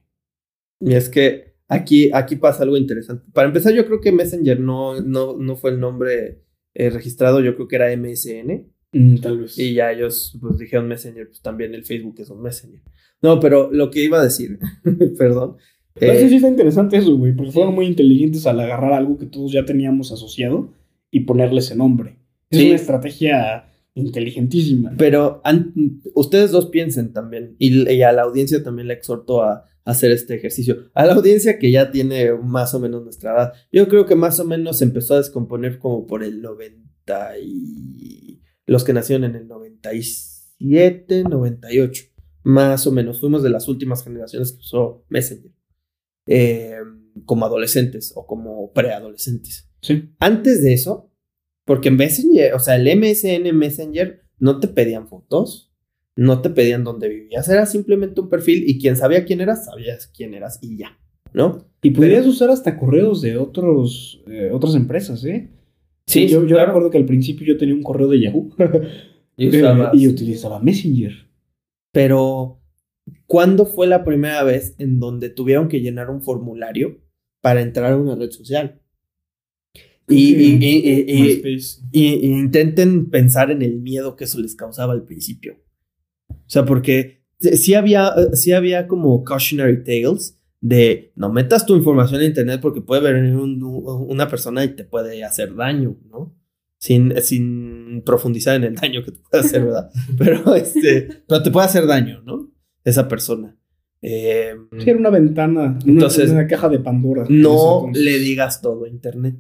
Y es que aquí, aquí pasa algo interesante. Para empezar, yo creo que Messenger no, no, no fue el nombre eh, registrado, yo creo que era MSN. Mm, tal vez. Y ya ellos pues, dijeron Messenger, pues también el Facebook es un Messenger. No, pero lo que iba a decir, (laughs) perdón. Pero eh, sí está interesante eso, güey, porque fueron muy inteligentes al agarrar algo que todos ya teníamos asociado y ponerle ese nombre. Es Sí. una estrategia inteligentísima. Pero ustedes dos piensen también, y, y a la audiencia también le exhorto a, a hacer este ejercicio. A la audiencia que ya tiene más o menos nuestra edad, yo creo que más o menos se empezó a descomponer como por el 90 y... Los que nacieron en el 97, 98, más o menos. Fuimos de las últimas generaciones que usó Messenger. eh, como adolescentes o como preadolescentes. Sí. Antes de eso, porque en Messenger, o sea, el MSN Messenger no te pedían fotos, no te pedían dónde vivías, era simplemente un perfil y quien sabía quién eras, sabías quién eras y ya, ¿no? Y podrías usar hasta correos de otros, eh, otras empresas, ¿eh? Sí, yo, yo claro. recuerdo que al principio yo tenía un correo de Yahoo Y (laughs) eh, usabas- y utilizaba Messenger. Pero, ¿cuándo fue la primera vez en donde tuvieron que llenar un formulario para entrar a una red social? Y, y- intenten pensar en el miedo que eso les causaba al principio. O sea, porque sí había, sí había como cautionary tales de no metas tu información en internet porque puede venir un- una persona y te puede hacer daño, ¿no? Sin, sin profundizar en el daño que te puede hacer, ¿verdad? (laughs) Pero, este, pero te puede hacer daño, ¿no? Esa persona. Eh, Sí, era una ventana, Entonces, una, caja de Pandora. no le digas todo a Internet.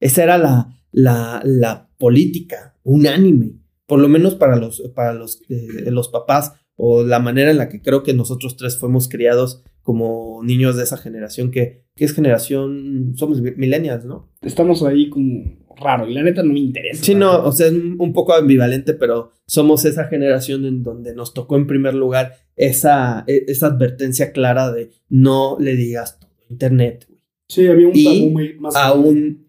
Esa era la, la, la política unánime, por lo menos para los, para los, eh, los papás o la manera en la que creo que nosotros tres fuimos criados como niños de esa generación que, que es generación, somos mi- millennials, ¿no? Estamos ahí como raro y la neta no me interesa. Sí, no, o sea, es un poco ambivalente, pero somos esa generación en donde nos tocó en primer lugar esa, e- esa advertencia clara de no le digas todo Internet, güey. Sí, había un Y tabú muy más. aún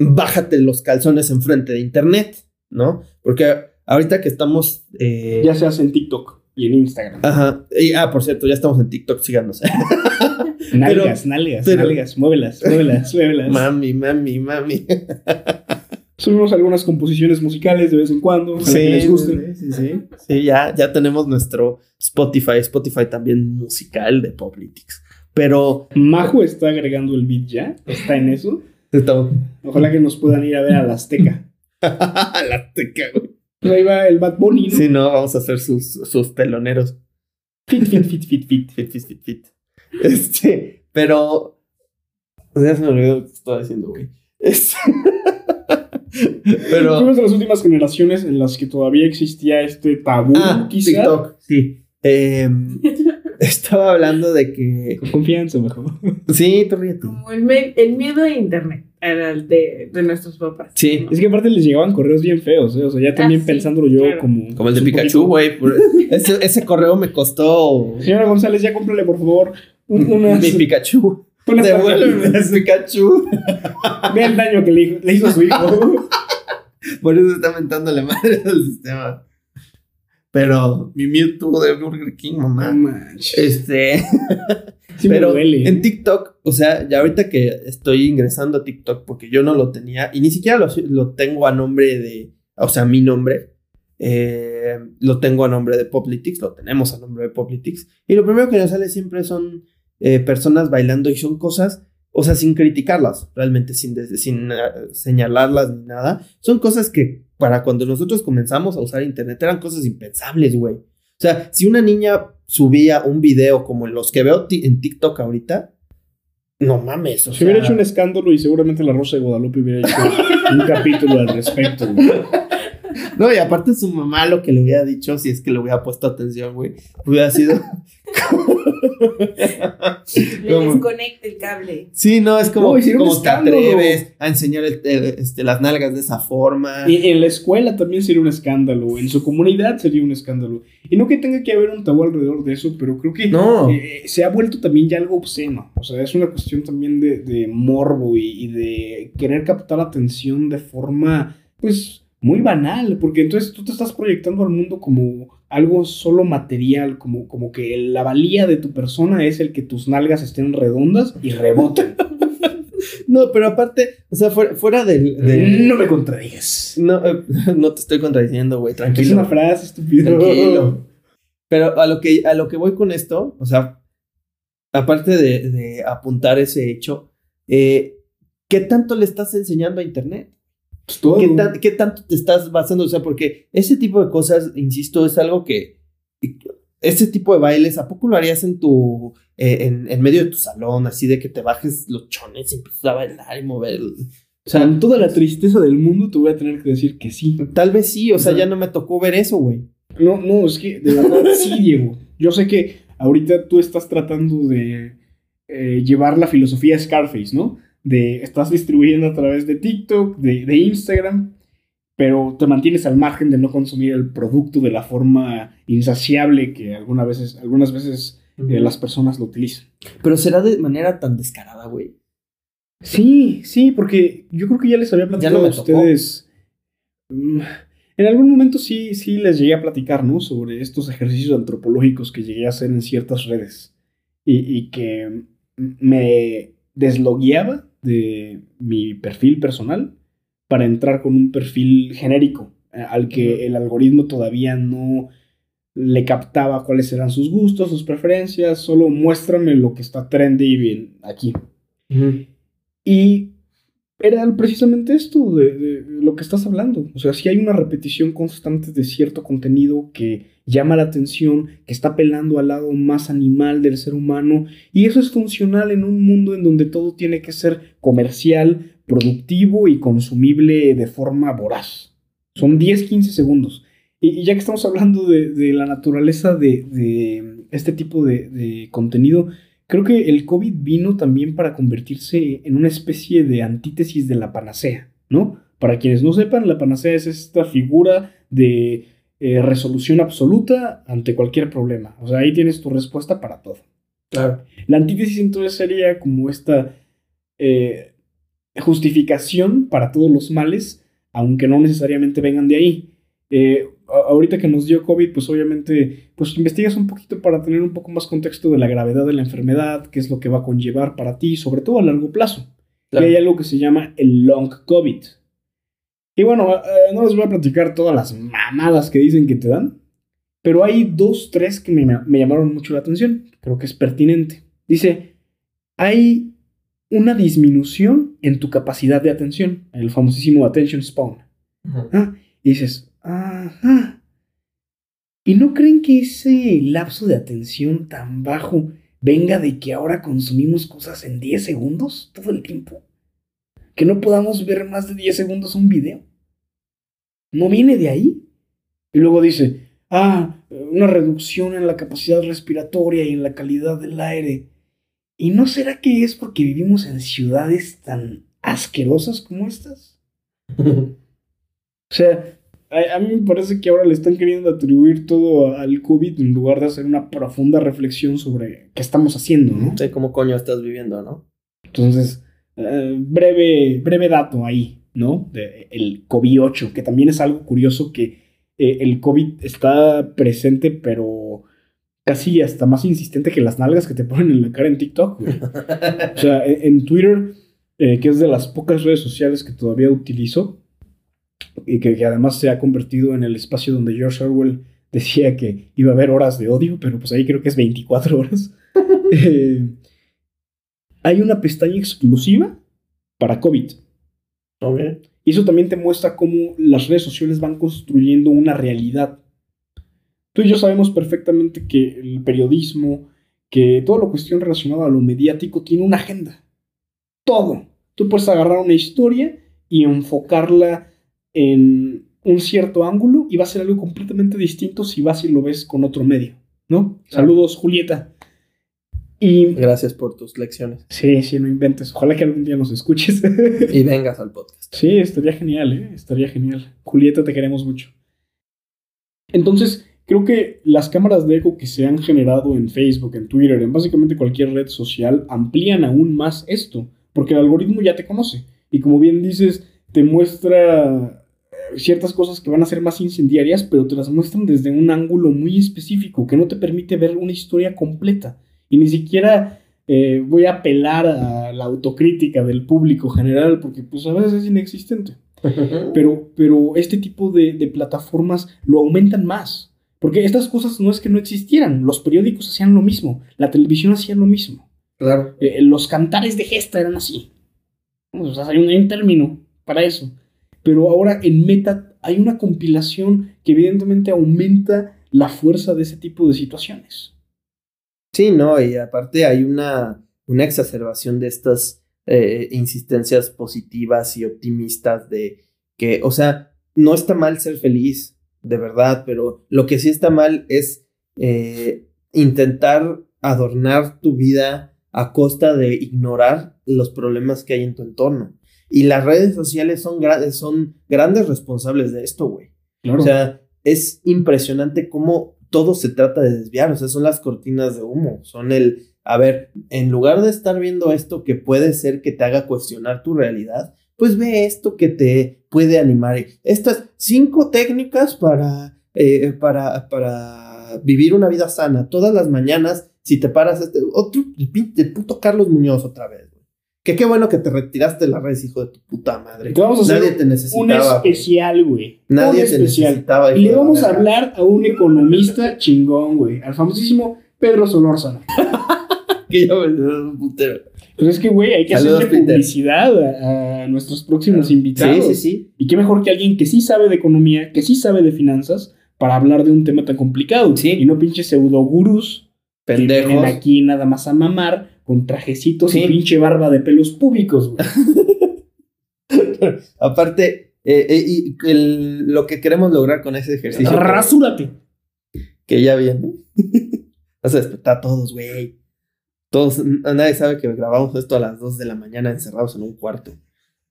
bájate los calzones enfrente de internet, ¿no? Porque ahorita que estamos... eh, Ya se hace en TikTok y en Instagram. Ajá. Y, ah, por cierto, ya estamos en TikTok, síganos. (laughs) nalgas, nalgas, pero- nalgas, muévelas, muévelas, muévelas. mami, mami, mami. Subimos algunas composiciones musicales de vez en cuando, para que les gusten. sí, sí, sí. Sí, ya, ya tenemos nuestro Spotify, Spotify también musical de Poplitics. Pero Majo está agregando el beat ya, está en eso. Estamos... Ojalá que nos puedan ir a ver a la Azteca. (laughs) La teca, güey. Pues ahí va el Bad Bunny, ¿no? Sí, no, vamos a hacer sus, sus teloneros. Fit, fit, fit, fit, fit. Fit, fit, fit, fit. Este, pero. Ya se me olvidó lo que estaba diciendo, güey. Este, (laughs) pero. Fuimos de las últimas generaciones en las que todavía existía este tabú, Ah, quizá. TikTok, sí. Em, (laughs) (laughs) estaba hablando de que. Con confianza, mejor. Sí, tú ríete. Como el, miedo a internet. era el de, de nuestros papás. Sí. Es que aparte les llegaban correos bien feos, ¿eh? O sea, ya también sí, pensándolo yo claro. como... Como el de Pikachu, güey. (laughs) Ese, ese correo me costó Señora González, ya cómprale, por favor, un- unas... mi Pikachu. unas Devuélveme Pikachu. (laughs) Vea el daño que le, le hizo a su hijo. Por eso está mentándole madre al sistema. Pero mi Mewtwo de Burger King, mamá. Este. (laughs) Sí me pero duele. en TikTok, o sea, ya ahorita que estoy ingresando a TikTok, porque yo no lo tenía, y ni siquiera lo, lo tengo a nombre de, o sea, mi nombre, eh, lo tengo a nombre de Poplitics, lo tenemos a nombre de Poplitics, y lo primero que nos sale siempre son eh, personas bailando y son cosas, o sea, sin criticarlas, realmente sin, sin eh, señalarlas ni nada, son cosas que para cuando nosotros comenzamos a usar Internet eran cosas impensables, güey. O sea, si una niña subía un video como los que veo en TikTok ahorita, no mames, o Se sea, hubiera hecho un escándalo y seguramente la Rosa de Guadalupe hubiera hecho un capítulo al respecto. güey. No, y aparte su mamá lo que le hubiera dicho, si es que le hubiera puesto atención, güey, hubiera sido... Le ¿Cómo? desconecta el cable. Sí, no, es como, No, como te atreves a enseñar el- el- este, las nalgas de esa forma. Y en la escuela también sería un escándalo, en su comunidad sería un escándalo. Y no que tenga que haber un tabú alrededor de eso, pero creo que No. eh, se ha vuelto también ya algo obsceno. O sea, es una cuestión también de, de morbo y, y de querer captar atención de forma, pues, muy banal, porque entonces tú te estás proyectando al mundo como algo solo material, como, como que la valía de tu persona es el que tus nalgas estén redondas y reboten. (laughs) No, pero aparte, o sea, fuera, fuera del... del- No me contradigas. No, eh, no te estoy contradiciendo, güey, Es tranquilo. una frase estúpida. Tranquilo. Pero a lo que, a lo que voy con esto, o sea, aparte de, de apuntar ese hecho, eh, ¿qué tanto le estás enseñando a Internet? Pues todo. ¿Qué, tan- qué tanto te estás basando? O sea, porque ese tipo de cosas, insisto, es algo que... Ese tipo de bailes, ¿a poco lo harías en tu... eh, en, en medio de tu salón, así de que te bajes los chones y empieces a bailar y mover... O sea, en toda la tristeza del mundo te voy a tener que decir que sí. Tal vez sí, o sea, ya no me tocó ver eso, güey. No, no, es que de verdad (laughs) sí, Diego. Yo sé que ahorita tú estás tratando de eh, llevar la filosofía Scarface, ¿no? De estás distribuyendo a través de TikTok, de, de Instagram, pero te mantienes al margen de no consumir el producto de la forma insaciable que algunas veces, algunas veces eh, las personas lo utilizan. Pero será de manera tan descarada, güey. Sí, sí, porque yo creo que ya les había platicado no a ustedes. mm, En algún momento sí, sí les llegué a platicar, ¿no? Sobre estos ejercicios antropológicos que llegué a hacer en ciertas redes. Y, y que me deslogueaba de mi perfil personal para entrar con un perfil genérico eh, al que el algoritmo todavía no le captaba cuáles eran sus gustos, sus preferencias, solo muéstrame lo que está trendy y bien aquí. Y era precisamente esto de, lo que estás hablando. O sea, si hay una repetición constante de cierto contenido que llama la atención, que está apelando al lado más animal del ser humano, y eso es funcional en un mundo en donde todo tiene que ser comercial, productivo y consumible de forma voraz. Son 10, 15 segundos. Y, ya que estamos hablando de, la naturaleza de, este tipo de contenido, Creo que el COVID vino también para convertirse en una especie de antítesis de la panacea, ¿no? Para quienes no sepan, la panacea es esta figura de eh, resolución absoluta ante cualquier problema. O sea, ahí tienes tu respuesta para todo. Claro. La antítesis entonces sería como esta eh, justificación para todos los males, aunque no necesariamente vengan de ahí. Eh, ahorita que nos dio COVID, pues obviamente, pues investigas un poquito para tener un poco más contexto de la gravedad de la enfermedad, qué es lo que va a conllevar para ti, sobre todo a largo plazo. Claro. Y hay algo que se llama el long COVID. Y bueno, eh, no les voy a platicar todas las mamadas que dicen que te dan, pero hay dos, tres que me, me llamaron mucho la atención. Creo que es pertinente. Dice, hay una disminución en tu capacidad de atención, el famosísimo attention span. Ah, y dices, ajá. ¿Y no creen que ese lapso de atención tan bajo venga de que ahora consumimos cosas en 10 segundos todo el tiempo? Que no podamos ver más de 10 segundos un video. ¿No viene de ahí? Y luego dice, ah, una reducción en la capacidad respiratoria y en la calidad del aire. ¿Y no será que es porque vivimos en ciudades tan asquerosas como estas. (laughs) O sea, a, a mí me parece que ahora le están queriendo atribuir todo al COVID en lugar de hacer una profunda reflexión sobre qué estamos haciendo, ¿no? sé cómo coño estás viviendo, ¿no? Entonces, eh, breve, breve dato ahí, ¿no? De el COVID-8, que también es algo curioso que eh, el COVID está presente, pero casi hasta más insistente que las nalgas que te ponen en la cara en TikTok, güey. (laughs) O sea, en, en Twitter, eh, que es de las pocas redes sociales que todavía utilizo, y que, que además se ha convertido en el espacio donde George Orwell (laughs) decía que iba a haber horas de odio, pero pues ahí creo que es 24 horas. (laughs) Eh, hay una pestaña exclusiva para COVID. Ok. Y eso también te muestra cómo las redes sociales van construyendo una realidad. Tú y yo sabemos perfectamente que el periodismo, que toda la cuestión relacionada a lo mediático tiene una agenda. Todo. Tú puedes agarrar una historia y enfocarla en un cierto ángulo y va a ser algo completamente distinto si vas y lo ves con otro medio, ¿no? Saludos, Julieta. Y Gracias por tus lecciones. sí, sí, no inventes. Ojalá que algún día nos escuches. (laughs) Y vengas al podcast. Sí, estaría genial, ¿eh? Estaría genial. Julieta, te queremos mucho. Entonces, creo que las cámaras de eco que se han generado en Facebook, en Twitter, en básicamente cualquier red social, amplían aún más esto, porque el algoritmo ya te conoce. Y como bien dices, te muestra ciertas cosas que van a ser más incendiarias, pero te las muestran desde un ángulo muy específico, que no te permite ver una historia completa. Y ni siquiera eh, voy a apelar a la autocrítica del público general, porque pues a veces es inexistente. (laughs) Pero, pero este tipo de, de plataformas lo aumentan más. Porque estas cosas no es que no existieran. Los periódicos hacían lo mismo. La televisión hacía lo mismo. Claro. Eh, los cantares de gesta eran así. O sea, hay un, hay un término para eso. Pero ahora en Meta hay una compilación que evidentemente aumenta la fuerza de ese tipo de situaciones. Sí, no, y aparte hay una, una exacerbación de estas eh, insistencias positivas y optimistas de que, o sea, no está mal ser feliz, de verdad, pero lo que sí está mal es eh, intentar adornar tu vida a costa de ignorar los problemas que hay en tu entorno. Y las redes sociales son, gra- son grandes responsables de esto, güey. Claro. O sea, es impresionante cómo todo se trata de desviar. O sea, son las cortinas de humo. Son el, a ver, en lugar de estar viendo esto que puede ser que te haga cuestionar tu realidad, pues ve esto que te puede animar. Estas cinco técnicas para, eh, para, para vivir una vida sana. Todas las mañanas, si te paras, este, otro, el puto Carlos Muñoz otra vez. Que qué bueno que te retiraste de las redes, hijo de tu puta madre. Te vamos a hacer Nadie te un necesitaba. güey. especial, güey. Nadie un te especial. necesitaba. Y le vamos a hablar a un economista chingón, güey. Al famosísimo Pedro Solórzano. (laughs) Que ya me un putero. Pues es que, güey, hay que Saludos, hacerle Peter. publicidad a, a nuestros próximos invitados. Sí, sí, sí. Y qué mejor que alguien que sí sabe de economía, que sí sabe de finanzas, para hablar de un tema tan complicado. Sí. Y no pinches pseudogurús que vienen Pendejos. aquí nada más a mamar con trajecitos Sí. y pinche barba de pelos públicos, güey. (laughs) Aparte, eh, eh, y el- lo que queremos lograr con ese ejercicio. Rasúrate. Que ya viene. Vas a despertar a todos, güey. Todos, nadie sabe que grabamos esto a las 2 de la mañana encerrados en un cuarto.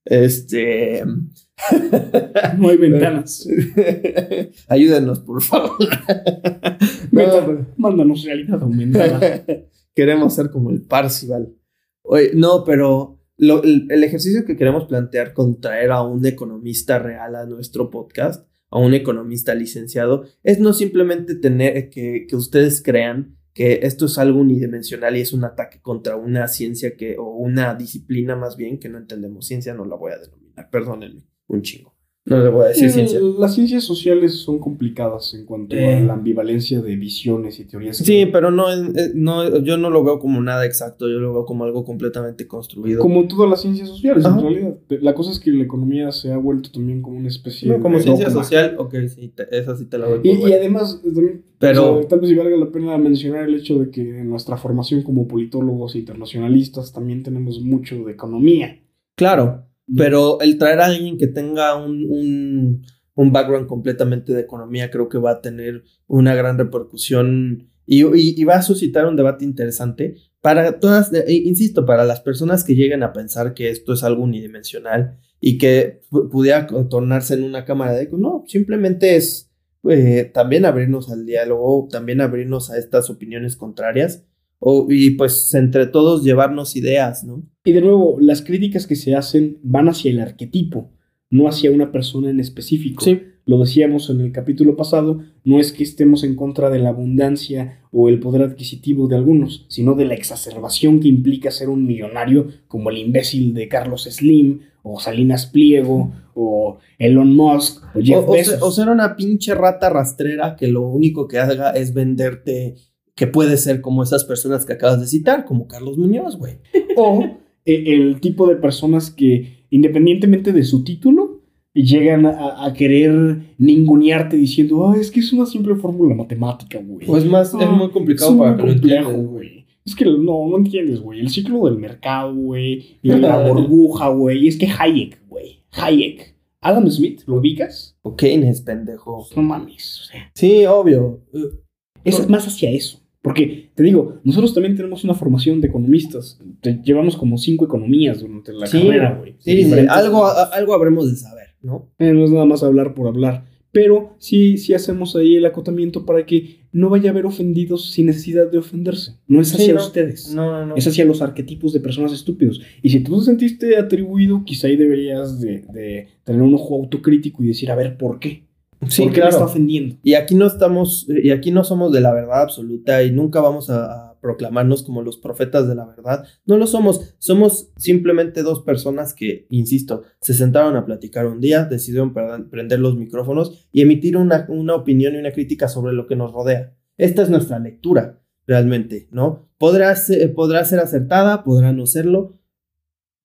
Este. No hay (laughs) ventanas. Ayúdenos, por favor. No, mándanos realidad aumentada. (laughs) Queremos ser como el Parcival. No, pero el, ejercicio que queremos plantear con traer a un economista real a nuestro podcast, a un economista licenciado, es no simplemente tener que, que ustedes crean que esto es algo unidimensional y es un ataque contra una ciencia que, o una disciplina más bien que no entendemos. Ciencia no la voy a denominar, perdónenme, un chingo. No le voy a decir ciencia. Las ciencias sociales son complicadas en cuanto Eh. a la ambivalencia de visiones y teorías. Sí, pero no, eh, no, yo no lo veo como nada exacto, yo lo veo como algo completamente construido. Como todas las ciencias sociales, Ajá. en realidad. La cosa es que la economía se ha vuelto también como una especie No, como de ciencia dogma. social, ok, sí, te- esa sí te la doy. Y, y además, también, Pero- o sea, tal vez valga la pena mencionar el hecho de que en nuestra formación como politólogos internacionalistas también tenemos mucho de economía. Claro, pero el traer a alguien que tenga un, un, un background completamente de economía creo que va a tener una gran repercusión y, y- va a suscitar un debate interesante para todas, eh, insisto, para las personas que lleguen a pensar que esto es algo unidimensional y que pu- pudiera tornarse en una cámara de eco, no, simplemente es eh, también abrirnos al diálogo, también abrirnos a estas opiniones contrarias o, y pues entre todos llevarnos ideas, ¿no? Y de nuevo, las críticas que se hacen van hacia el arquetipo, no hacia una persona en específico. Lo decíamos en el capítulo pasado, no es que estemos en contra de la abundancia o el poder adquisitivo de algunos, sino de la exacerbación que implica ser un millonario como el imbécil de Carlos Slim o Salinas Pliego o Elon Musk o Jeff O, o Bezos. se- o ser una pinche rata rastrera que lo único que haga es venderte que puede ser como esas personas que acabas de citar, como Carlos Muñoz, güey. o eh, el tipo de personas que, independientemente de su título, llegan a, a querer ningunearte diciendo, ah, es que es una simple fórmula matemática, güey. Pues más, es Ah, muy complicado es para muy complejo, güey. Es que no, no entiendes, güey. El ciclo del mercado, güey. Y la (laughs) burbuja, güey. Es que Hayek, güey. Hayek. Adam Smith, ¿lo ubicas? O Keynes, pendejo. No mames. O sea, Sí, obvio. Eh, es más hacia eso. Porque, te digo, nosotros también tenemos una formación de economistas. Te- llevamos como cinco economías durante la Sí, carrera, güey. Sí, algo, a- algo habremos de saber, ¿no? Eh, no es nada más hablar por hablar. Pero sí, sí hacemos ahí el acotamiento para que no vaya a haber ofendidos sin necesidad de ofenderse. No es Sí, hacia no. ustedes. No, no, no. Es hacia los arquetipos de personas estúpidos. Y si tú te sentiste atribuido, quizá ahí deberías de, de tener un ojo autocrítico y decir, a ver, ¿por qué? Sí, ¿Por qué me claro. está ofendiendo? Y aquí no estamos, y aquí no somos de la verdad absoluta y nunca vamos a, a proclamarnos como los profetas de la verdad. No lo somos, somos simplemente dos personas que, insisto, se sentaron a platicar un día, decidieron prender los micrófonos y emitir una, una opinión y una crítica sobre lo que nos rodea. Esta es nuestra lectura, realmente, ¿no? Podrá ser, podrá ser acertada, podrá no serlo.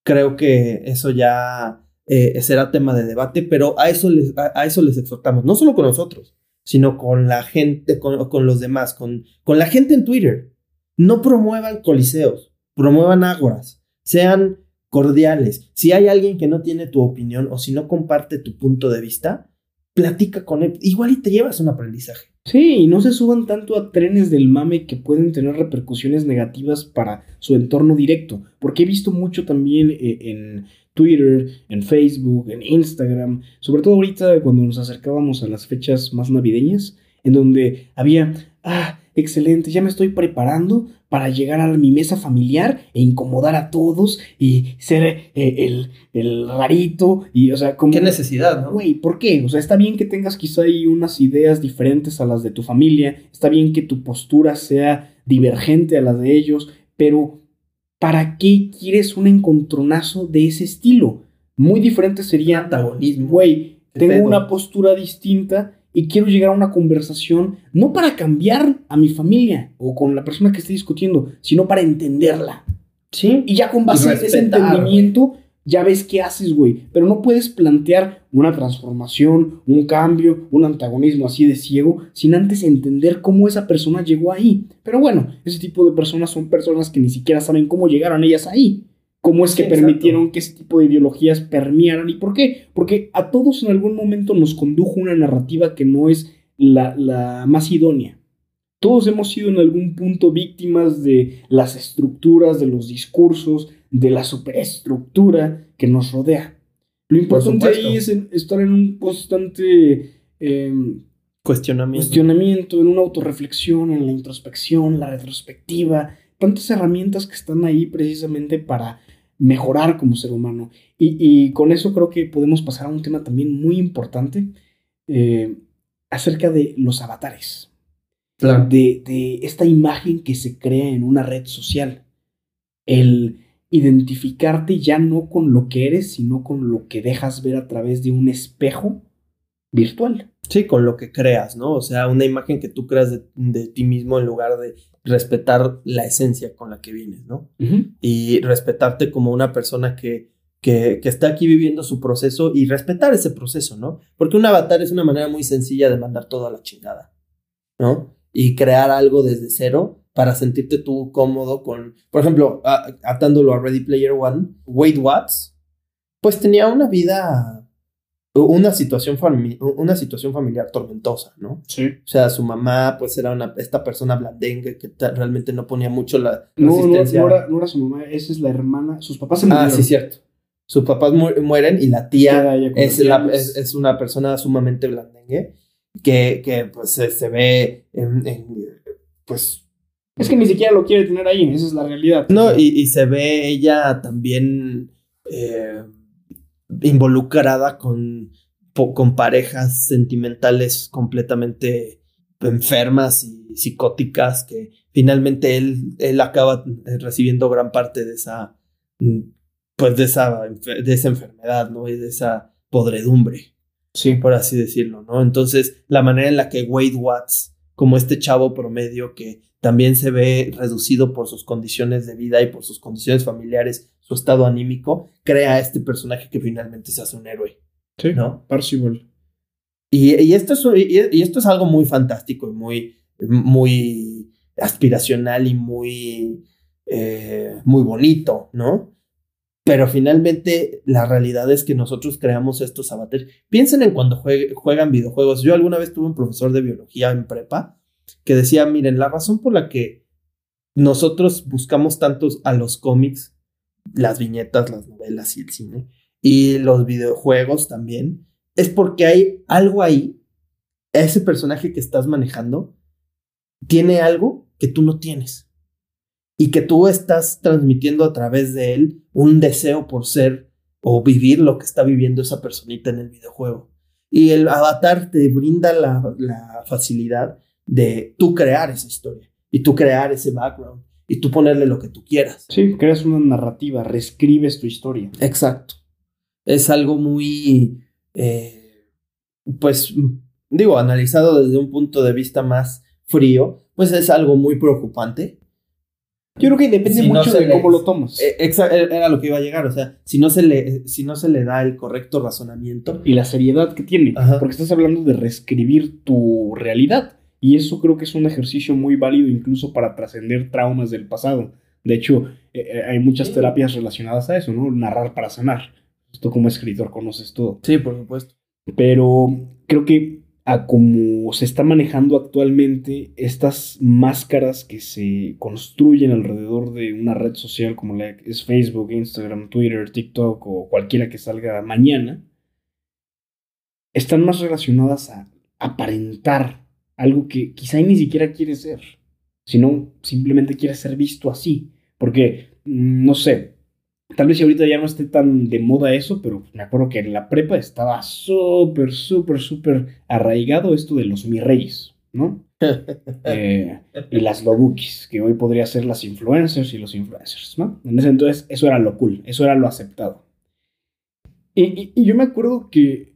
Creo que eso ya eh, será tema de debate, pero a eso, les, a, eso les exhortamos, no solo con nosotros, sino con la gente, con, con los demás, con, con la gente en Twitter. No promuevan coliseos, promuevan ágoras, sean cordiales. Si hay alguien que no tiene tu opinión o si no comparte tu punto de vista, platica con él. Igual y te llevas un aprendizaje. Sí, y no se suban tanto a trenes del mame que pueden tener repercusiones negativas para su entorno directo. Porque he visto mucho también eh, en Twitter, en Facebook, en Instagram, sobre todo ahorita cuando nos acercábamos a las fechas más navideñas, en donde había, ah, excelente, ya me estoy preparando para llegar a mi mesa familiar e incomodar a todos y ser eh, el, el rarito y, o sea, como... ¿Qué necesidad, no? Güey, ¿por qué? O sea, está bien que tengas quizá ahí unas ideas diferentes a las de tu familia, está bien que tu postura sea divergente a la de ellos, pero ¿para qué quieres un encontronazo de ese estilo? Muy diferente sería, Antagonismo. güey, ¿Qué tengo pedo? una postura distinta y quiero llegar a una conversación no para cambiar a mi familia o con la persona que esté discutiendo, sino para entenderla. Sí. Y ya con base en ese entendimiento, ya ves qué haces, güey. Pero no puedes plantear una transformación, un cambio, un antagonismo así de ciego, sin antes entender cómo esa persona llegó ahí. Pero bueno, ese tipo de personas son personas que ni siquiera saben cómo llegaron ellas ahí. ¿Cómo es que Sí, permitieron que ese tipo de ideologías permearan? ¿Y por qué? Porque a todos en algún momento nos condujo una narrativa que no es la, la más idónea. Todos hemos sido en algún punto víctimas de las estructuras, de los discursos, de la superestructura que nos rodea. Lo importante ahí es estar en un constante em, Cuestionamiento. cuestionamiento, en una autorreflexión, en la introspección, la retrospectiva, tantas herramientas que están ahí precisamente para mejorar como ser humano. Y, y con eso creo que podemos pasar a un tema también muy importante eh, acerca de los avatares Claro. de, de esta imagen que se crea en una red social. El identificarte ya no con lo que eres, sino con lo que dejas ver a través de un espejo virtual. Sí, con lo que creas, ¿no? O sea, una imagen que tú creas de, de ti mismo en lugar de respetar la esencia con la que vienes, ¿no? Y respetarte como una persona que, que, que está aquí viviendo su proceso y respetar ese proceso, ¿no? Porque un avatar es una manera muy sencilla de mandar todo a la chingada, ¿no? Y crear algo desde cero para sentirte tú cómodo con, por ejemplo, a- atándolo a Ready Player One, Wade Watts, pues tenía una vida una situación, fami- una situación familiar tormentosa, ¿no? Sí. O sea, su mamá, pues era una, esta persona blandengue que realmente no ponía mucho la No, no, resistencia. no era, no era su mamá, esa es la hermana. Sus papás se ah, murieron. sí, cierto. Sus papás mu- mueren y la tía es, la- es, es una persona sumamente blandengue que, que pues se, se ve en, en, pues Es que ni siquiera lo quiere tener ahí, esa es la realidad. no y, y se ve ella también eh, involucrada con, con parejas sentimentales completamente enfermas y psicóticas que finalmente él, él acaba recibiendo gran parte de esa pues de esa, de esa enfermedad, ¿no? Y de esa podredumbre Sí. por así decirlo, ¿no? Entonces, la manera en la que Wade Watts, como este chavo promedio que también se ve reducido por sus condiciones de vida y por sus condiciones familiares, su estado anímico, crea este personaje que finalmente se hace un héroe, Sí. ¿no? Parsival. Y, y esto, es, y, y esto es algo muy fantástico y muy, muy aspiracional y muy, eh, muy bonito, ¿no? Pero finalmente la realidad es que nosotros creamos estos avatares. Piensen en cuando jue- juegan videojuegos. Yo alguna vez tuve un profesor de biología en prepa que decía, miren, la razón por la que nosotros buscamos tantos a los cómics, las viñetas, las novelas y el cine, y los videojuegos también, es porque hay algo ahí, ese personaje que estás manejando, tiene algo que tú no tienes y que tú estás transmitiendo a través de él un deseo por ser o vivir lo que está viviendo esa personita en el videojuego. Y el avatar te brinda la, la facilidad de tú crear esa historia y tú crear ese background y tú ponerle lo que tú quieras. Sí, creas una narrativa, reescribes tu historia. Exacto. Es algo muy, eh, pues, digo, analizado desde un punto de vista más frío, pues es algo muy preocupante. Yo creo que depende Si mucho de le- cómo lo tomas. Eh, era lo que iba a llegar, o sea, si no se le, si no se le da el correcto razonamiento, y la seriedad que tiene. Ajá. Porque estás hablando de reescribir tu realidad. Y eso creo que es un ejercicio muy válido incluso para trascender traumas del pasado. De hecho, eh, eh, hay muchas Sí. terapias relacionadas a eso, ¿no? Narrar para sanar. Tú como escritor conoces todo. sí, por supuesto. Pero creo que a como se está manejando actualmente estas máscaras que se construyen alrededor de una red social como la es Facebook, Instagram, Twitter, TikTok o cualquiera que salga mañana, están más relacionadas a aparentar algo que quizá ni siquiera quiere ser, sino simplemente quiere ser visto así. Porque, mm, no sé, Tal vez ahorita ya no esté tan de moda eso, pero me acuerdo que en la prepa estaba súper, súper, súper arraigado esto de los mi reyes, ¿no? (laughs) Eh, y las lobukis, que hoy podría ser las influencers y los influencers, ¿no? En ese entonces eso era lo cool, eso era lo aceptado. Y, y- y yo me acuerdo que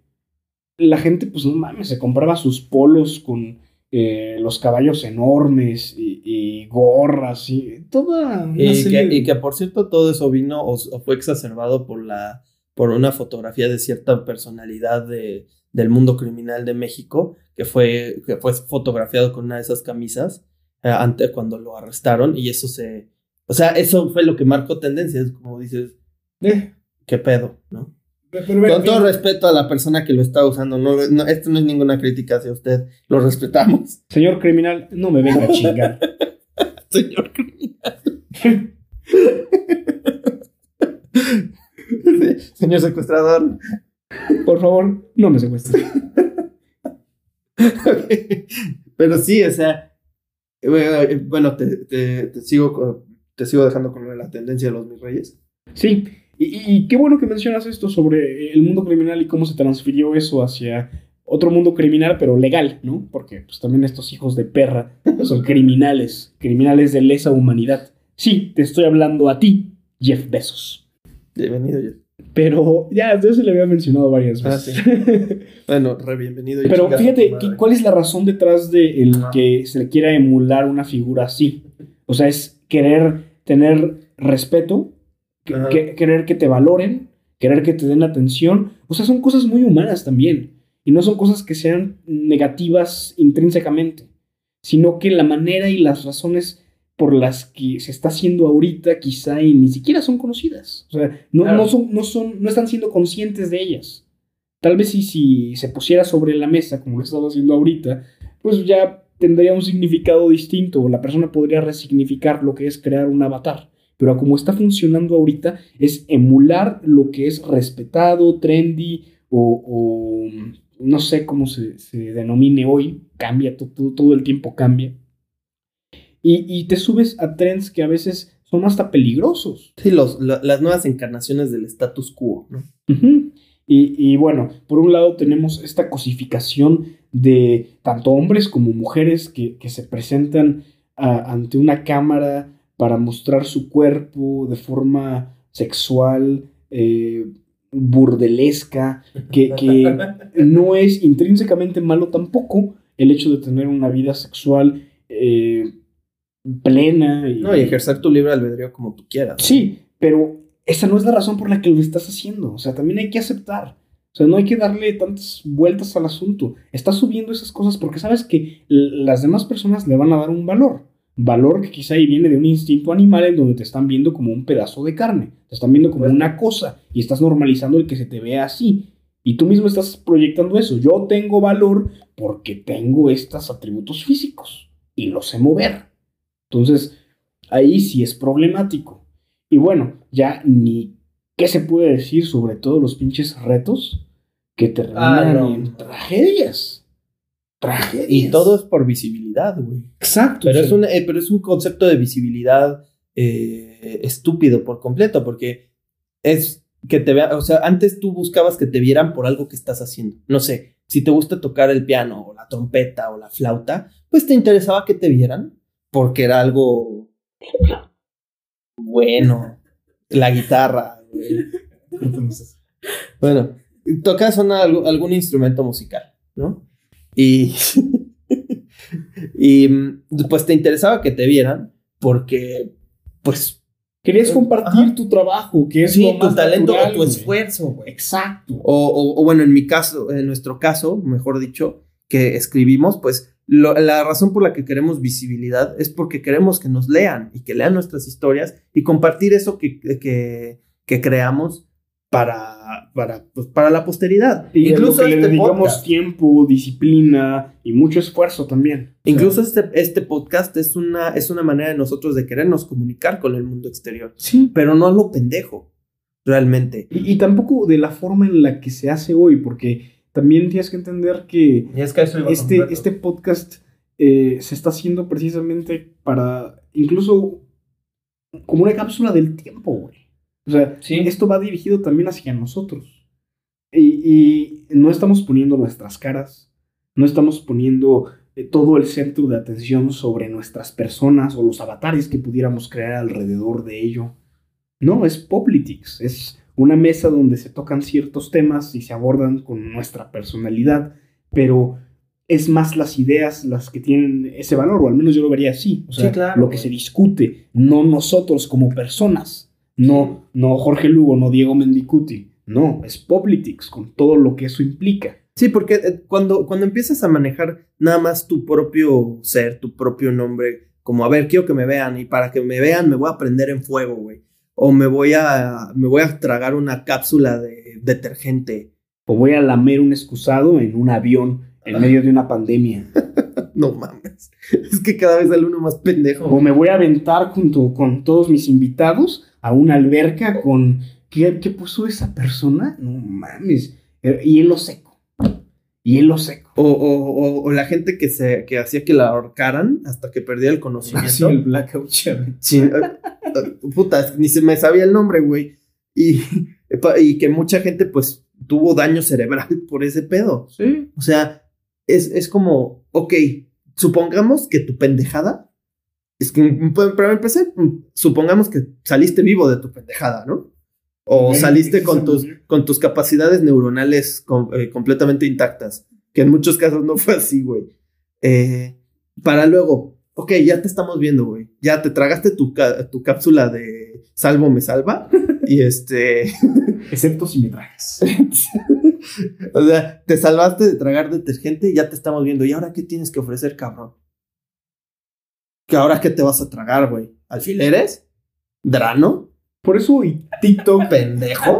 la gente, pues no mames, se compraba sus polos con eh, los caballos enormes y, y gorras y toda una Y serie que, y que, por cierto todo eso vino o, o fue exacerbado por la por una fotografía de cierta personalidad de, del mundo criminal de México que fue que fue fotografiado con una de esas camisas eh, antes cuando lo arrestaron y eso se o sea eso fue lo que marcó tendencias como dices Eh, qué pedo no con todo respeto a la persona que lo está usando no, no esto no es ninguna crítica hacia usted lo respetamos Señor criminal, no me venga a chingar. (laughs) señor criminal (laughs) señor secuestrador Por favor, no me secuestre. Pero sí, o sea, eh, bueno, te, te, te sigo, con- te sigo dejando con la tendencia de los mis reyes. Sí, y, qué bueno que mencionas esto sobre el mundo criminal y cómo se transfirió eso hacia otro mundo criminal, pero legal, ¿no? Porque pues también estos hijos de perra (laughs) son criminales, criminales de lesa humanidad. Sí, te estoy hablando a ti, Jeff Bezos. Bienvenido, Jeff. Pero ya, yo se le había mencionado varias Ah, veces. (laughs) Bueno, re bienvenido. y Pero fíjate, tu ¿qué- madre. ¿cuál es la razón detrás de el que se le quiera emular una figura así? O sea, es querer tener respeto, que- que- querer que te valoren, querer que te den atención. O sea, son cosas muy humanas también. Y no son cosas que sean negativas intrínsecamente, sino que la manera y las razones por las que se está haciendo ahorita quizá y ni siquiera son conocidas. O sea, no, Claro. no, son, no, son, no están siendo conscientes de ellas. Tal vez si, si se pusiera sobre la mesa, como lo estaba haciendo ahorita, pues ya tendría un significado distinto. La persona podría resignificar lo que es crear un avatar. Pero como está funcionando ahorita, es emular lo que es respetado, trendy o, o no sé cómo se, se denomine hoy. Cambia, todo, todo el tiempo cambia. Y, y te subes a trends que a veces son hasta peligrosos. Sí, los, la- las nuevas encarnaciones del status quo, ¿no? Y, y bueno, por un lado tenemos esta cosificación de tanto hombres como mujeres que, que se presentan a- ante una cámara para mostrar su cuerpo de forma sexual, eh, burdelesca, que, que (laughs) no es intrínsecamente malo tampoco el hecho de tener una vida sexual eh, plena. No, y ejercer tu libre albedrío como tú quieras. Sí, pero esa no es la razón por la que lo estás haciendo. O sea, también hay que aceptar. O sea, no hay que darle tantas vueltas al asunto. Estás subiendo esas cosas porque sabes que las demás personas le van a dar un valor. Valor que quizá ahí viene de un instinto animal en donde te están viendo como un pedazo de carne. Te están viendo como una cosa y estás normalizando el que se te vea así. Y tú mismo estás proyectando eso. Yo tengo valor porque tengo estos atributos físicos y los sé mover. Entonces, ahí sí es problemático. Y bueno, ya ni qué se puede decir sobre todos los pinches retos que terminan Ah, no. en tragedias. Tragedias. Y todo es por visibilidad, güey. Exacto. Pero es, un, eh, pero es un concepto de visibilidad eh, estúpido por completo, porque es que te vean, o sea, antes tú buscabas que te vieran por algo que estás haciendo. No sé, si te gusta tocar el piano o la trompeta o la flauta, pues te interesaba que te vieran porque era algo bueno. La guitarra, güey. (laughs) Entonces, bueno, tocas una- algún instrumento musical, ¿no? Y, (laughs) y pues te interesaba que te vieran porque, pues, Querías compartir Ajá. tu trabajo, que es sí, lo tu talento natural, o tu esfuerzo. Exacto. O, o- o bueno, en mi caso, en nuestro caso, mejor dicho, que escribimos, pues lo- la razón por la que queremos visibilidad es porque queremos que nos lean y que lean nuestras historias y compartir eso que, que, que creamos para, para, pues, para la posteridad. Y incluso incluso le este dedicamos podcast, tiempo, disciplina y mucho esfuerzo también. incluso este, este podcast es una, es una manera de nosotros de querernos comunicar con el mundo exterior, Sí. pero no lo pendejo, realmente. Y, y tampoco de la forma en la que se hace hoy, porque también tienes que entender que Y es que eso este, este podcast eh, se está haciendo precisamente para incluso como una cápsula del tiempo, güey. O sea, Sí. esto va dirigido también hacia nosotros. Y, y no estamos poniendo nuestras caras, no estamos poniendo eh, todo el centro de atención sobre nuestras personas o los avatares que pudiéramos crear alrededor de ello. No, es Poplitics, es una mesa donde se tocan ciertos temas y se abordan con nuestra personalidad, pero es más las ideas las que tienen ese valor, o al menos yo lo vería así. O sea, Sí, claro, lo que se discute, no nosotros como personas. No, no Jorge Lugo, no Diego Mendicuti. No, es Poplitics con todo lo que eso implica. Sí, porque eh, cuando, cuando empiezas a manejar nada más tu propio ser, tu propio nombre, como a ver, quiero que me vean y para que me vean me voy a prender en fuego, güey. O me voy a, me voy a tragar una cápsula de detergente. O voy a lamer un excusado en un avión en medio de una pandemia. (laughs) No mames. (laughs) Es que cada vez sale uno más pendejo. O me voy a aventar junto con todos mis invitados a una alberca con... ¿Qué, qué puso esa persona? No mames. Hielo seco. Hielo seco. O, o- o- o la gente que, se, que hacía que la ahorcaran hasta que perdía el conocimiento. (laughs) Así el blackout. Sí, eh, eh, puta, ni se me sabía el nombre, güey. Y, (laughs) y que mucha gente, pues, tuvo daño cerebral (laughs) por ese pedo. Sí. O sea, es, es como, ok, supongamos que tu pendejada, es que, mm, para empezar, mm, supongamos que saliste vivo de tu pendejada, ¿no? O saliste con tus, con tus capacidades neuronales eh, completamente intactas, que en muchos casos no fue así, güey. Eh, para luego, ok, ya te estamos viendo, güey. Ya te tragaste tu, tu cápsula de salvo me salva. y (laughs) este, (laughs) Excepto si me tragas. (laughs) o sea, te salvaste de tragar detergente y ya te estamos viendo. ¿Y ahora qué tienes que ofrecer, cabrón? ¿Que ahora qué te vas a tragar, güey? ¿Alfileres? ¿Drano? Por eso y TikTok (laughs) ¿Pendejo?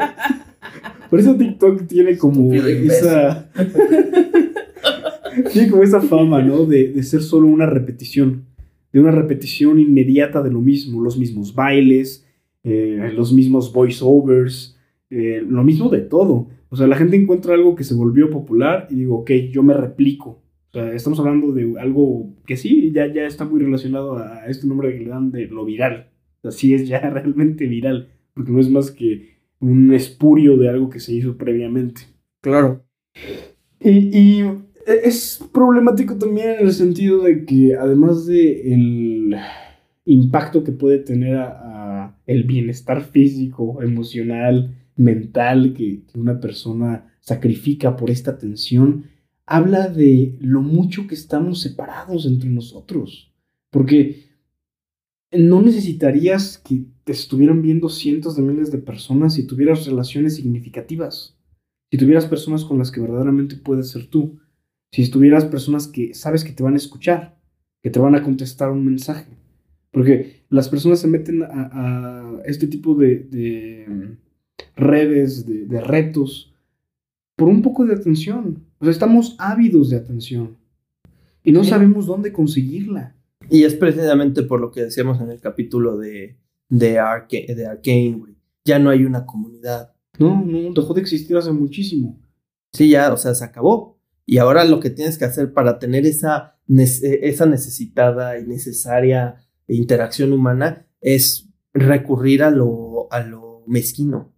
Por eso TikTok tiene como esa. (laughs) tiene como esa fama, ¿no? De, de ser solo una repetición. De una repetición inmediata de lo mismo. Los mismos bailes, eh, los mismos voiceovers, eh, lo mismo de todo. O sea, la gente encuentra algo que se volvió popular y digo, ok, yo me replico. Sea, estamos hablando de algo que sí, ya, ya está muy relacionado a este nombre que le dan de lo viral. O sea, sí es ya (laughs) realmente viral, porque no es más que un espurio de algo que se hizo previamente. Claro. Y, y es problemático también en el sentido de que además de el impacto que puede tener a, a el bienestar físico, emocional, mental que, que una persona sacrifica por esta atención, habla de lo mucho que estamos separados entre nosotros. Porque no necesitarías que te estuvieran viendo cientos de miles de personas si tuvieras relaciones significativas. Si tuvieras personas con las que verdaderamente puedes ser tú. Si estuvieras personas que sabes que te van a escuchar, que te van a contestar un mensaje. Porque las personas se meten a, este tipo de, de redes, de, de retos, por un poco de atención. O sea, estamos ávidos de atención. Y no Sí. sabemos dónde conseguirla. Y es precisamente por lo que decíamos en el capítulo de, de, Arca- de Arcane, güey. Ya no hay una comunidad. No, no, dejó de existir hace muchísimo. Sí, ya, o sea, se acabó. Y ahora lo que tienes que hacer para tener esa, nece- esa necesitada y necesaria interacción humana es recurrir a lo, a lo mezquino.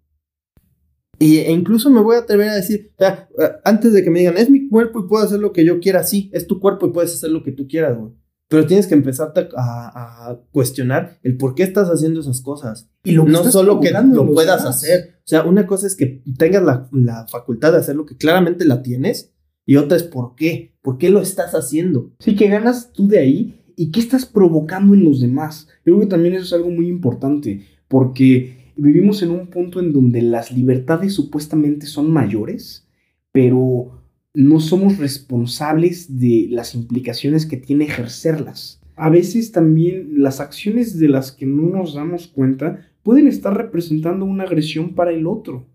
Y, e incluso me voy a atrever a decir, eh, antes de que me digan, es mi cuerpo y puedo hacer lo que yo quiera, sí, es tu cuerpo y puedes hacer lo que tú quieras, güey. Pero tienes que empezarte a, a cuestionar el por qué estás haciendo esas cosas. Y lo no solo que lo puedas demás. hacer. O sea, una cosa es que tengas la, la facultad de hacer lo que claramente la tienes, y otra es por qué. ¿Por qué lo estás haciendo? Sí, que ganas tú de ahí y qué estás provocando en los demás. Yo creo que también eso es algo muy importante, porque vivimos en un punto en donde las libertades supuestamente son mayores, pero no somos responsables de las implicaciones que tiene ejercerlas. A veces también las acciones de las que no nos damos cuenta pueden estar representando una agresión para el otro.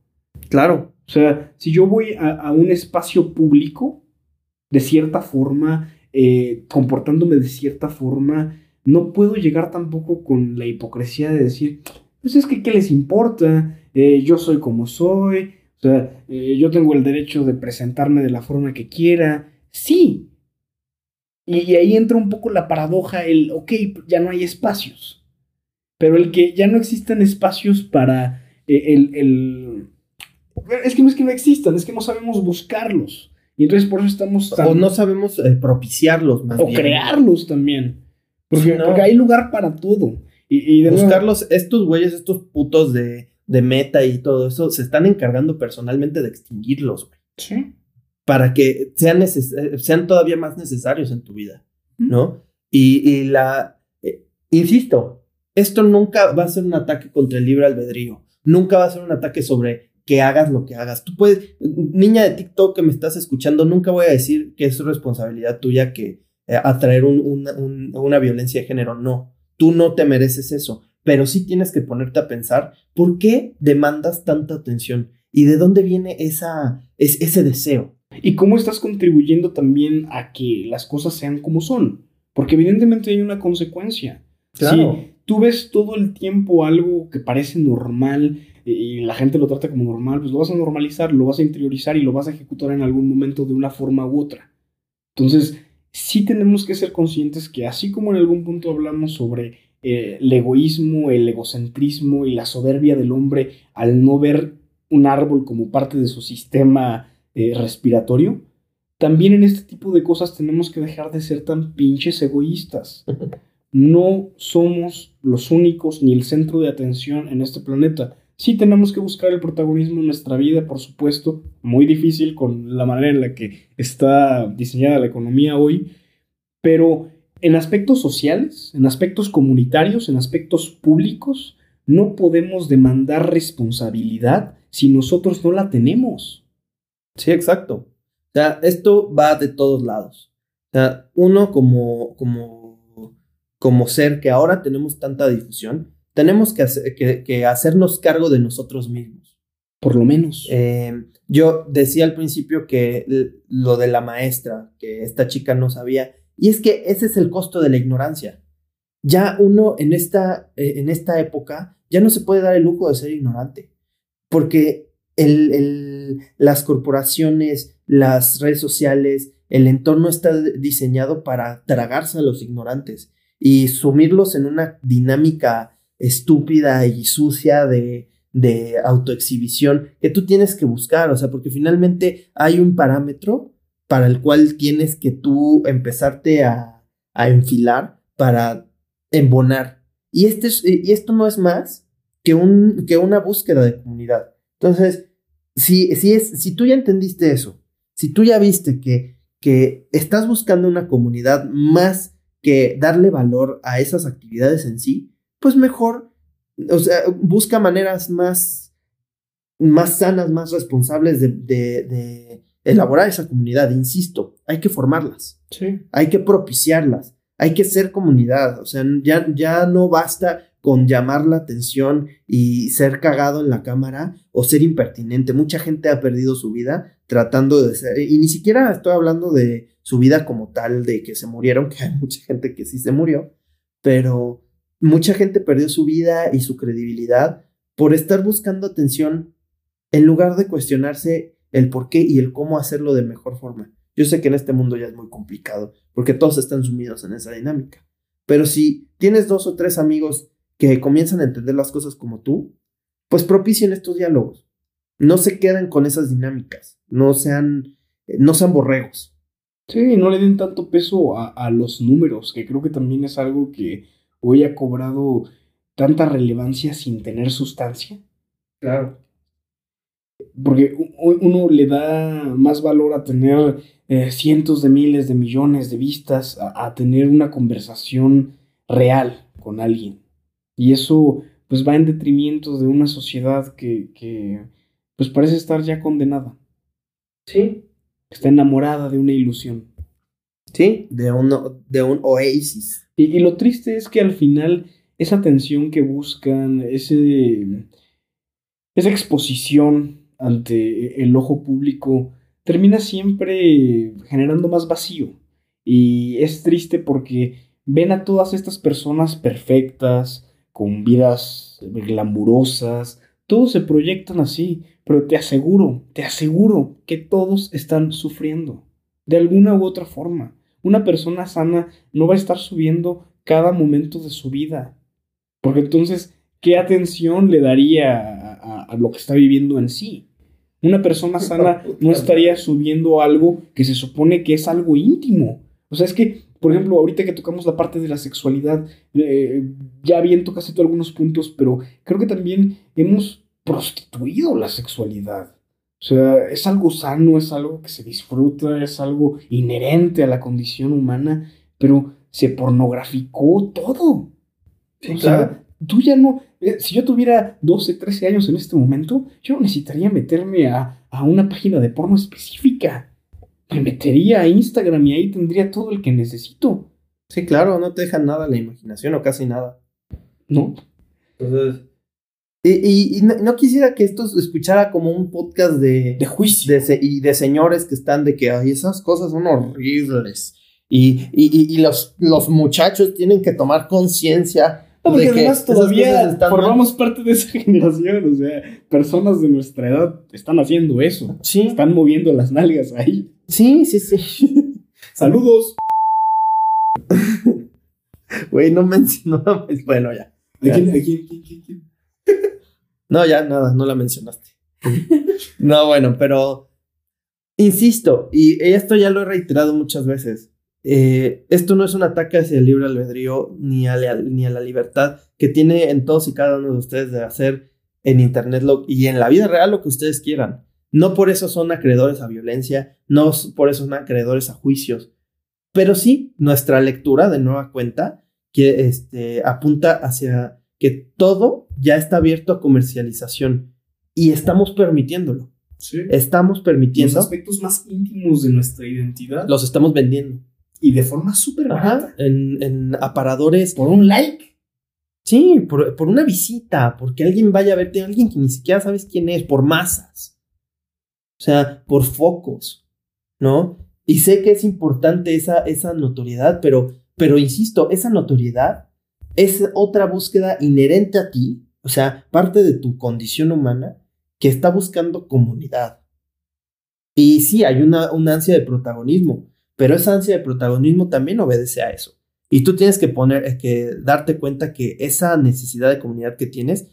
Claro. O sea, si yo voy a, un espacio público, de cierta forma, eh, comportándome de cierta forma, no puedo llegar tampoco con la hipocresía de decir, pues es que, ¿qué les importa? Eh, yo soy como soy, o sea, eh, yo tengo el derecho de presentarme de la forma que quiera. Sí. Y, y ahí entra un poco la paradoja, el, ok, ya no hay espacios. Pero el que ya no existan espacios para eh, el, el... Es que no es que no existan, es que no sabemos buscarlos. Y entonces por eso estamos tan... O no sabemos eh, propiciarlos más o bien. crearlos también. Porque, Sí, no. porque hay lugar para todo. Y, y de Buscarlos, estos güeyes, estos putos de, de meta y todo eso, se están encargando personalmente de extinguirlos, güey. Sí. Para que sean, neces- eh, sean todavía más necesarios en tu vida, ¿no? Y, y la. eh, insisto, esto nunca va a ser un ataque contra el libre albedrío. Nunca va a ser un ataque sobre que hagas lo que hagas. Tú puedes, niña de TikTok que me estás escuchando, nunca voy a decir que es responsabilidad tuya que eh, atraer un- una- un- una violencia de género. No, tú no te mereces eso. Pero sí tienes que ponerte a pensar por qué demandas tanta atención y de dónde viene esa, es, ese deseo. Y cómo estás contribuyendo también a que las cosas sean como son. Porque evidentemente hay una consecuencia. Claro. Si tú ves todo el tiempo algo que parece normal eh, y la gente lo trata como normal, pues lo vas a normalizar, lo vas a interiorizar y lo vas a ejecutar en algún momento de una forma u otra. Entonces, sí tenemos que ser conscientes que así como en algún punto hablamos sobre eh, el egoísmo, el egocentrismo y la soberbia del hombre al no ver un árbol como parte de su sistema eh, respiratorio, también en este tipo de cosas tenemos que dejar de ser tan pinches egoístas. (laughs) No somos los únicos ni el centro de atención en este planeta. Sí tenemos que buscar el protagonismo en nuestra vida, por supuesto, muy difícil con la manera en la que está diseñada la economía hoy, pero en aspectos sociales, en aspectos comunitarios, en aspectos públicos, no podemos demandar responsabilidad si nosotros no la tenemos. Sí, exacto. O sea, esto va de todos lados. O sea, uno como, como, como ser que ahora tenemos tanta difusión, tenemos que, hacer- que, que hacernos cargo de nosotros mismos. Por lo menos. Eh, yo decía al principio que lo de la maestra, que esta chica no sabía, y es que ese es el costo de la ignorancia. Ya uno en esta, eh, en esta época ya no se puede dar el lujo de ser ignorante, porque el, el- las corporaciones, las redes sociales, el entorno está diseñado para tragarse a los ignorantes y sumirlos en una dinámica estúpida y sucia de, de autoexhibición que tú tienes que buscar, o sea, porque finalmente hay un parámetro para el cual tienes que tú empezarte a, a enfilar para embonar. Y, este es- y esto no es más que, un, que una búsqueda de comunidad. Entonces, si, si, es, si tú ya entendiste eso, si tú ya viste que, que estás buscando una comunidad más que darle valor a esas actividades en sí, pues mejor, o sea, busca maneras más, más sanas, más responsables de, de, de elaborar esa comunidad. Insisto, hay que formarlas, Sí. hay que propiciarlas, hay que ser comunidad. O sea, ya, ya no basta con llamar la atención y ser cagado en la cámara o ser impertinente. Mucha gente ha perdido su vida tratando de ser, y ni siquiera estoy hablando de su vida como tal, de que se murieron, (laughs) que hay mucha gente que sí se murió, pero mucha gente perdió su vida y su credibilidad por estar buscando atención en lugar de cuestionarse el por qué y el cómo hacerlo de mejor forma. Yo sé que en este mundo ya es muy complicado, porque todos están sumidos en esa dinámica. Pero si tienes dos o tres amigos que comienzan a entender las cosas como tú, pues propicien estos diálogos. No se queden con esas dinámicas, no sean, eh, no sean borregos. Sí, no le den tanto peso a, a los números, que creo que también es algo que hoy ha cobrado tanta relevancia sin tener sustancia. Claro. Porque uno le da más valor a tener eh, cientos de miles de millones de vistas, a, a tener una conversación real con alguien. Y eso pues va en detrimento de una sociedad que, que pues parece estar ya condenada, Sí. está enamorada de una ilusión. Sí, de un, de un oasis. Y, lo triste es que al final esa atención que buscan, ese, esa exposición ante el ojo público, termina siempre generando más vacío. Y es triste porque ven a todas estas personas perfectas, con vidas glamurosas, todos se proyectan así, pero te aseguro, te aseguro que todos están sufriendo, de alguna u otra forma. Una persona sana no va a estar subiendo cada momento de su vida. Porque entonces, ¿qué atención le daría a, a- a lo que está viviendo en sí? Una persona sana no estaría subiendo algo que se supone que es algo íntimo. O sea, es que, por ejemplo, ahorita que tocamos la parte de la sexualidad, eh, ya bien tocaste tú algunos puntos, pero creo que también hemos prostituido la sexualidad. O sea, es algo sano, es algo que se disfruta, es algo inherente a la condición humana, pero se pornograficó todo. o sea, tú ya no. eh, si yo tuviera 12, 13 años en este momento, yo no necesitaría meterme a, a una página de porno específica. Me metería a Instagram y ahí tendría todo el que necesito, Sí, claro, no te dejan nada a la imaginación o casi nada. ¿no? Entonces. Y, y- y no, no quisiera que esto se escuchara como un podcast de, De juicio. de se- y de señores que están de que ay, esas cosas son horribles. Y, y, los, los muchachos tienen que tomar conciencia. No, porque de que además todavía mal. formamos parte de esa (laughs) generación, o sea, personas de nuestra edad están haciendo eso, Sí, están moviendo las nalgas ahí. sí, sí, sí. (laughs) Saludos. (laughs) Güey, no mencionó. Bueno, ya. ¿A quién, quién, quién, quién, quién? No, ya nada, no la mencionaste. (laughs) no, bueno, pero insisto, y esto ya lo he reiterado muchas veces. eh, esto no es un ataque hacia el libre albedrío ni a, la, ni a la libertad que tiene en todos y cada uno de ustedes de hacer en internet lo, y en la vida real lo que ustedes quieran. No por eso son acreedores a violencia, no por eso son acreedores a juicios. Pero sí, nuestra lectura de nueva cuenta que este, apunta hacia que todo ya está abierto a comercialización y estamos permitiéndolo. Sí. Estamos Los permitiendo, aspectos más íntimos de nuestra identidad los estamos vendiendo. y de forma súper barata. En, en aparadores Por un like. Sí, por, por una visita, porque alguien vaya a verte, alguien que ni siquiera sabes quién es, por masas. O sea, por focos, ¿no? Y sé que es importante esa, esa notoriedad, pero, pero insisto, esa notoriedad es otra búsqueda inherente a ti, o sea, parte de tu condición humana que está buscando comunidad. Y sí, hay una, ansia de protagonismo, pero esa ansia de protagonismo también obedece a eso. Y tú tienes que poner, eh, que darte cuenta que esa necesidad de comunidad que tienes,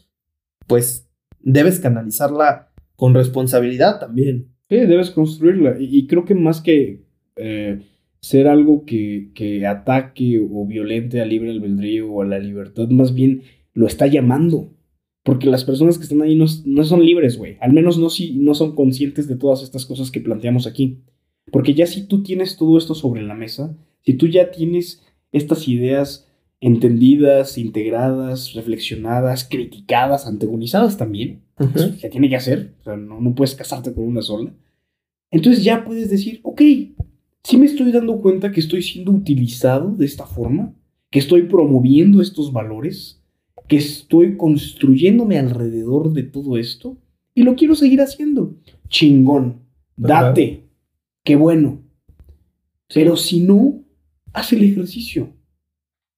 pues debes canalizarla con responsabilidad también. Sí, debes construirla. Y, y creo que más que eh, ser algo que, que ataque o violente al libre albedrío o a la libertad, más bien lo está llamando. Porque las personas que están ahí no, no son libres, güey. Al menos no, si, no son conscientes de todas estas cosas que planteamos aquí. Porque ya si tú tienes todo esto sobre la mesa, si tú ya tienes estas ideas entendidas, integradas, reflexionadas, criticadas, antagonizadas también, Ujú. se tiene que hacer, o sea, no, no puedes casarte con una sola. Entonces ya puedes decir, ok, sí me estoy dando cuenta que estoy siendo utilizado de esta forma, que estoy promoviendo estos valores, que estoy construyéndome alrededor de todo esto y lo quiero seguir haciendo. Chingón, date, qué bueno. Pero si no, haz el ejercicio.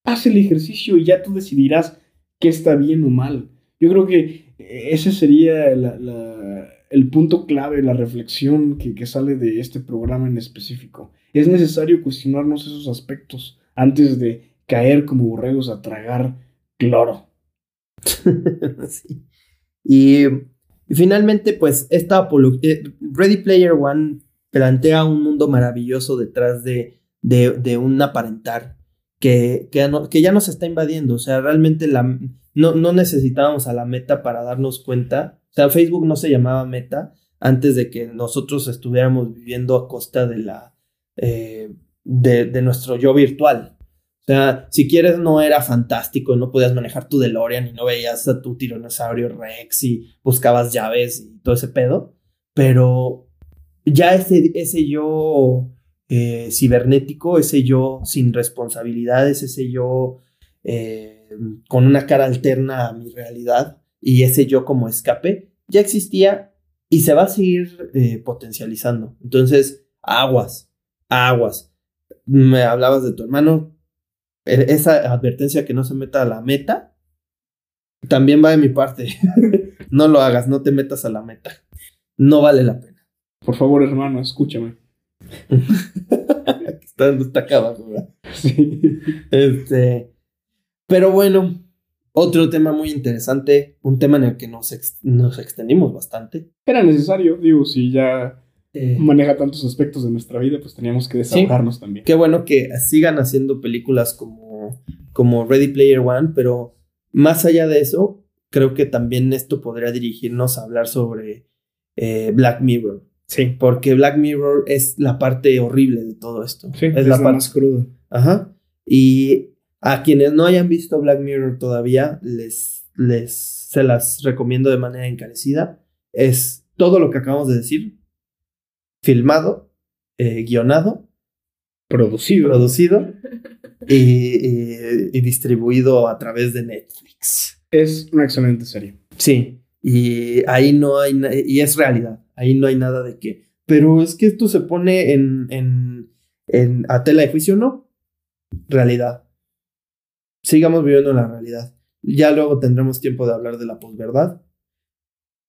Haz el ejercicio y ya tú decidirás qué está bien o mal. Yo creo que ese sería la- la- el punto clave, la reflexión que, que sale de este programa en específico. Es necesario cuestionarnos esos aspectos antes de caer como borregos a tragar cloro. (laughs) Sí. Y, finalmente, pues, esta apolo- eh, Ready Player One plantea un mundo maravilloso detrás de, de, un aparentar que, que ya nos está invadiendo. O sea, realmente la, no, no necesitábamos a la meta para darnos cuenta. Sea, Facebook no se llamaba meta antes de que nosotros estuviéramos viviendo a costa de la eh, de nuestro yo virtual. O sea, si quieres no era fantástico, no podías manejar tu DeLorean y no veías a tu tiranosaurio Rex y buscabas llaves y todo ese pedo, pero ya ese, ese yo eh, cibernético, ese yo sin responsabilidades, ese yo eh, con una cara alterna a mi realidad y ese yo como escape, ya existía y se va a seguir eh, potencializando. Entonces, aguas, aguas. Me hablabas de tu hermano, e- esa advertencia que no se meta a la meta, también va de mi parte. (laughs) no lo hagas, no te metas a la meta. No vale la pena. Por favor, hermano, escúchame. (laughs) está, está acá abajo, ¿verdad? Sí. Este, pero bueno, otro tema muy interesante, un tema en el que nos, ex- nos extendimos bastante. Era necesario, digo, si ya Eh, maneja tantos aspectos de nuestra vida, pues teníamos que desahogarnos también. Qué bueno que sigan haciendo películas como, como Ready Player One, pero más allá de eso, creo que también esto podría dirigirnos a hablar sobre eh, Black Mirror. Sí. Porque Black Mirror es la parte horrible de todo esto. Sí, es la parte. más cruda. Ajá. Y a quienes no hayan visto Black Mirror todavía, les, les se las recomiendo de manera encarecida. Es todo lo que acabamos de decir, filmado, eh, guionado, Producido. producido (laughs) y, y- y distribuido a través de Netflix. es una excelente serie. Sí, y ahí no hay, y es realidad, ahí no hay nada de que, pero es que esto se pone en, en, en a tela de juicio, no, realidad. Sigamos viviendo la realidad. Ya luego tendremos tiempo de hablar de la posverdad,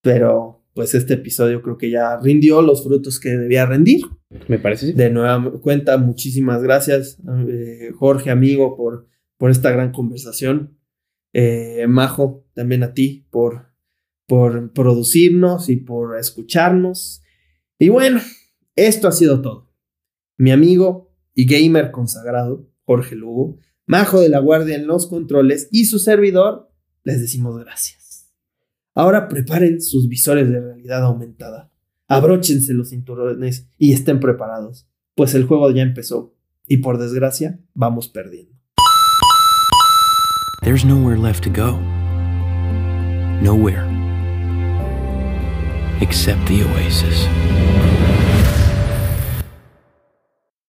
pero pues este episodio creo que ya rindió los frutos que debía rendir. Me parece. De nueva cuenta, muchísimas gracias, eh, Jorge, amigo, por, por esta gran conversación. Eh, Majo, también a ti por, por producirnos y por escucharnos. Y bueno, esto ha sido todo. Mi amigo y gamer consagrado, Jorge Lugo, Majo de la Guardia en los controles y su servidor, les decimos gracias. Ahora preparen sus visores de realidad aumentada abróchense los cinturones y estén preparados, pues el juego ya empezó y por desgracia vamos perdiendo. There's nowhere left to go. Nowhere. Except the oasis.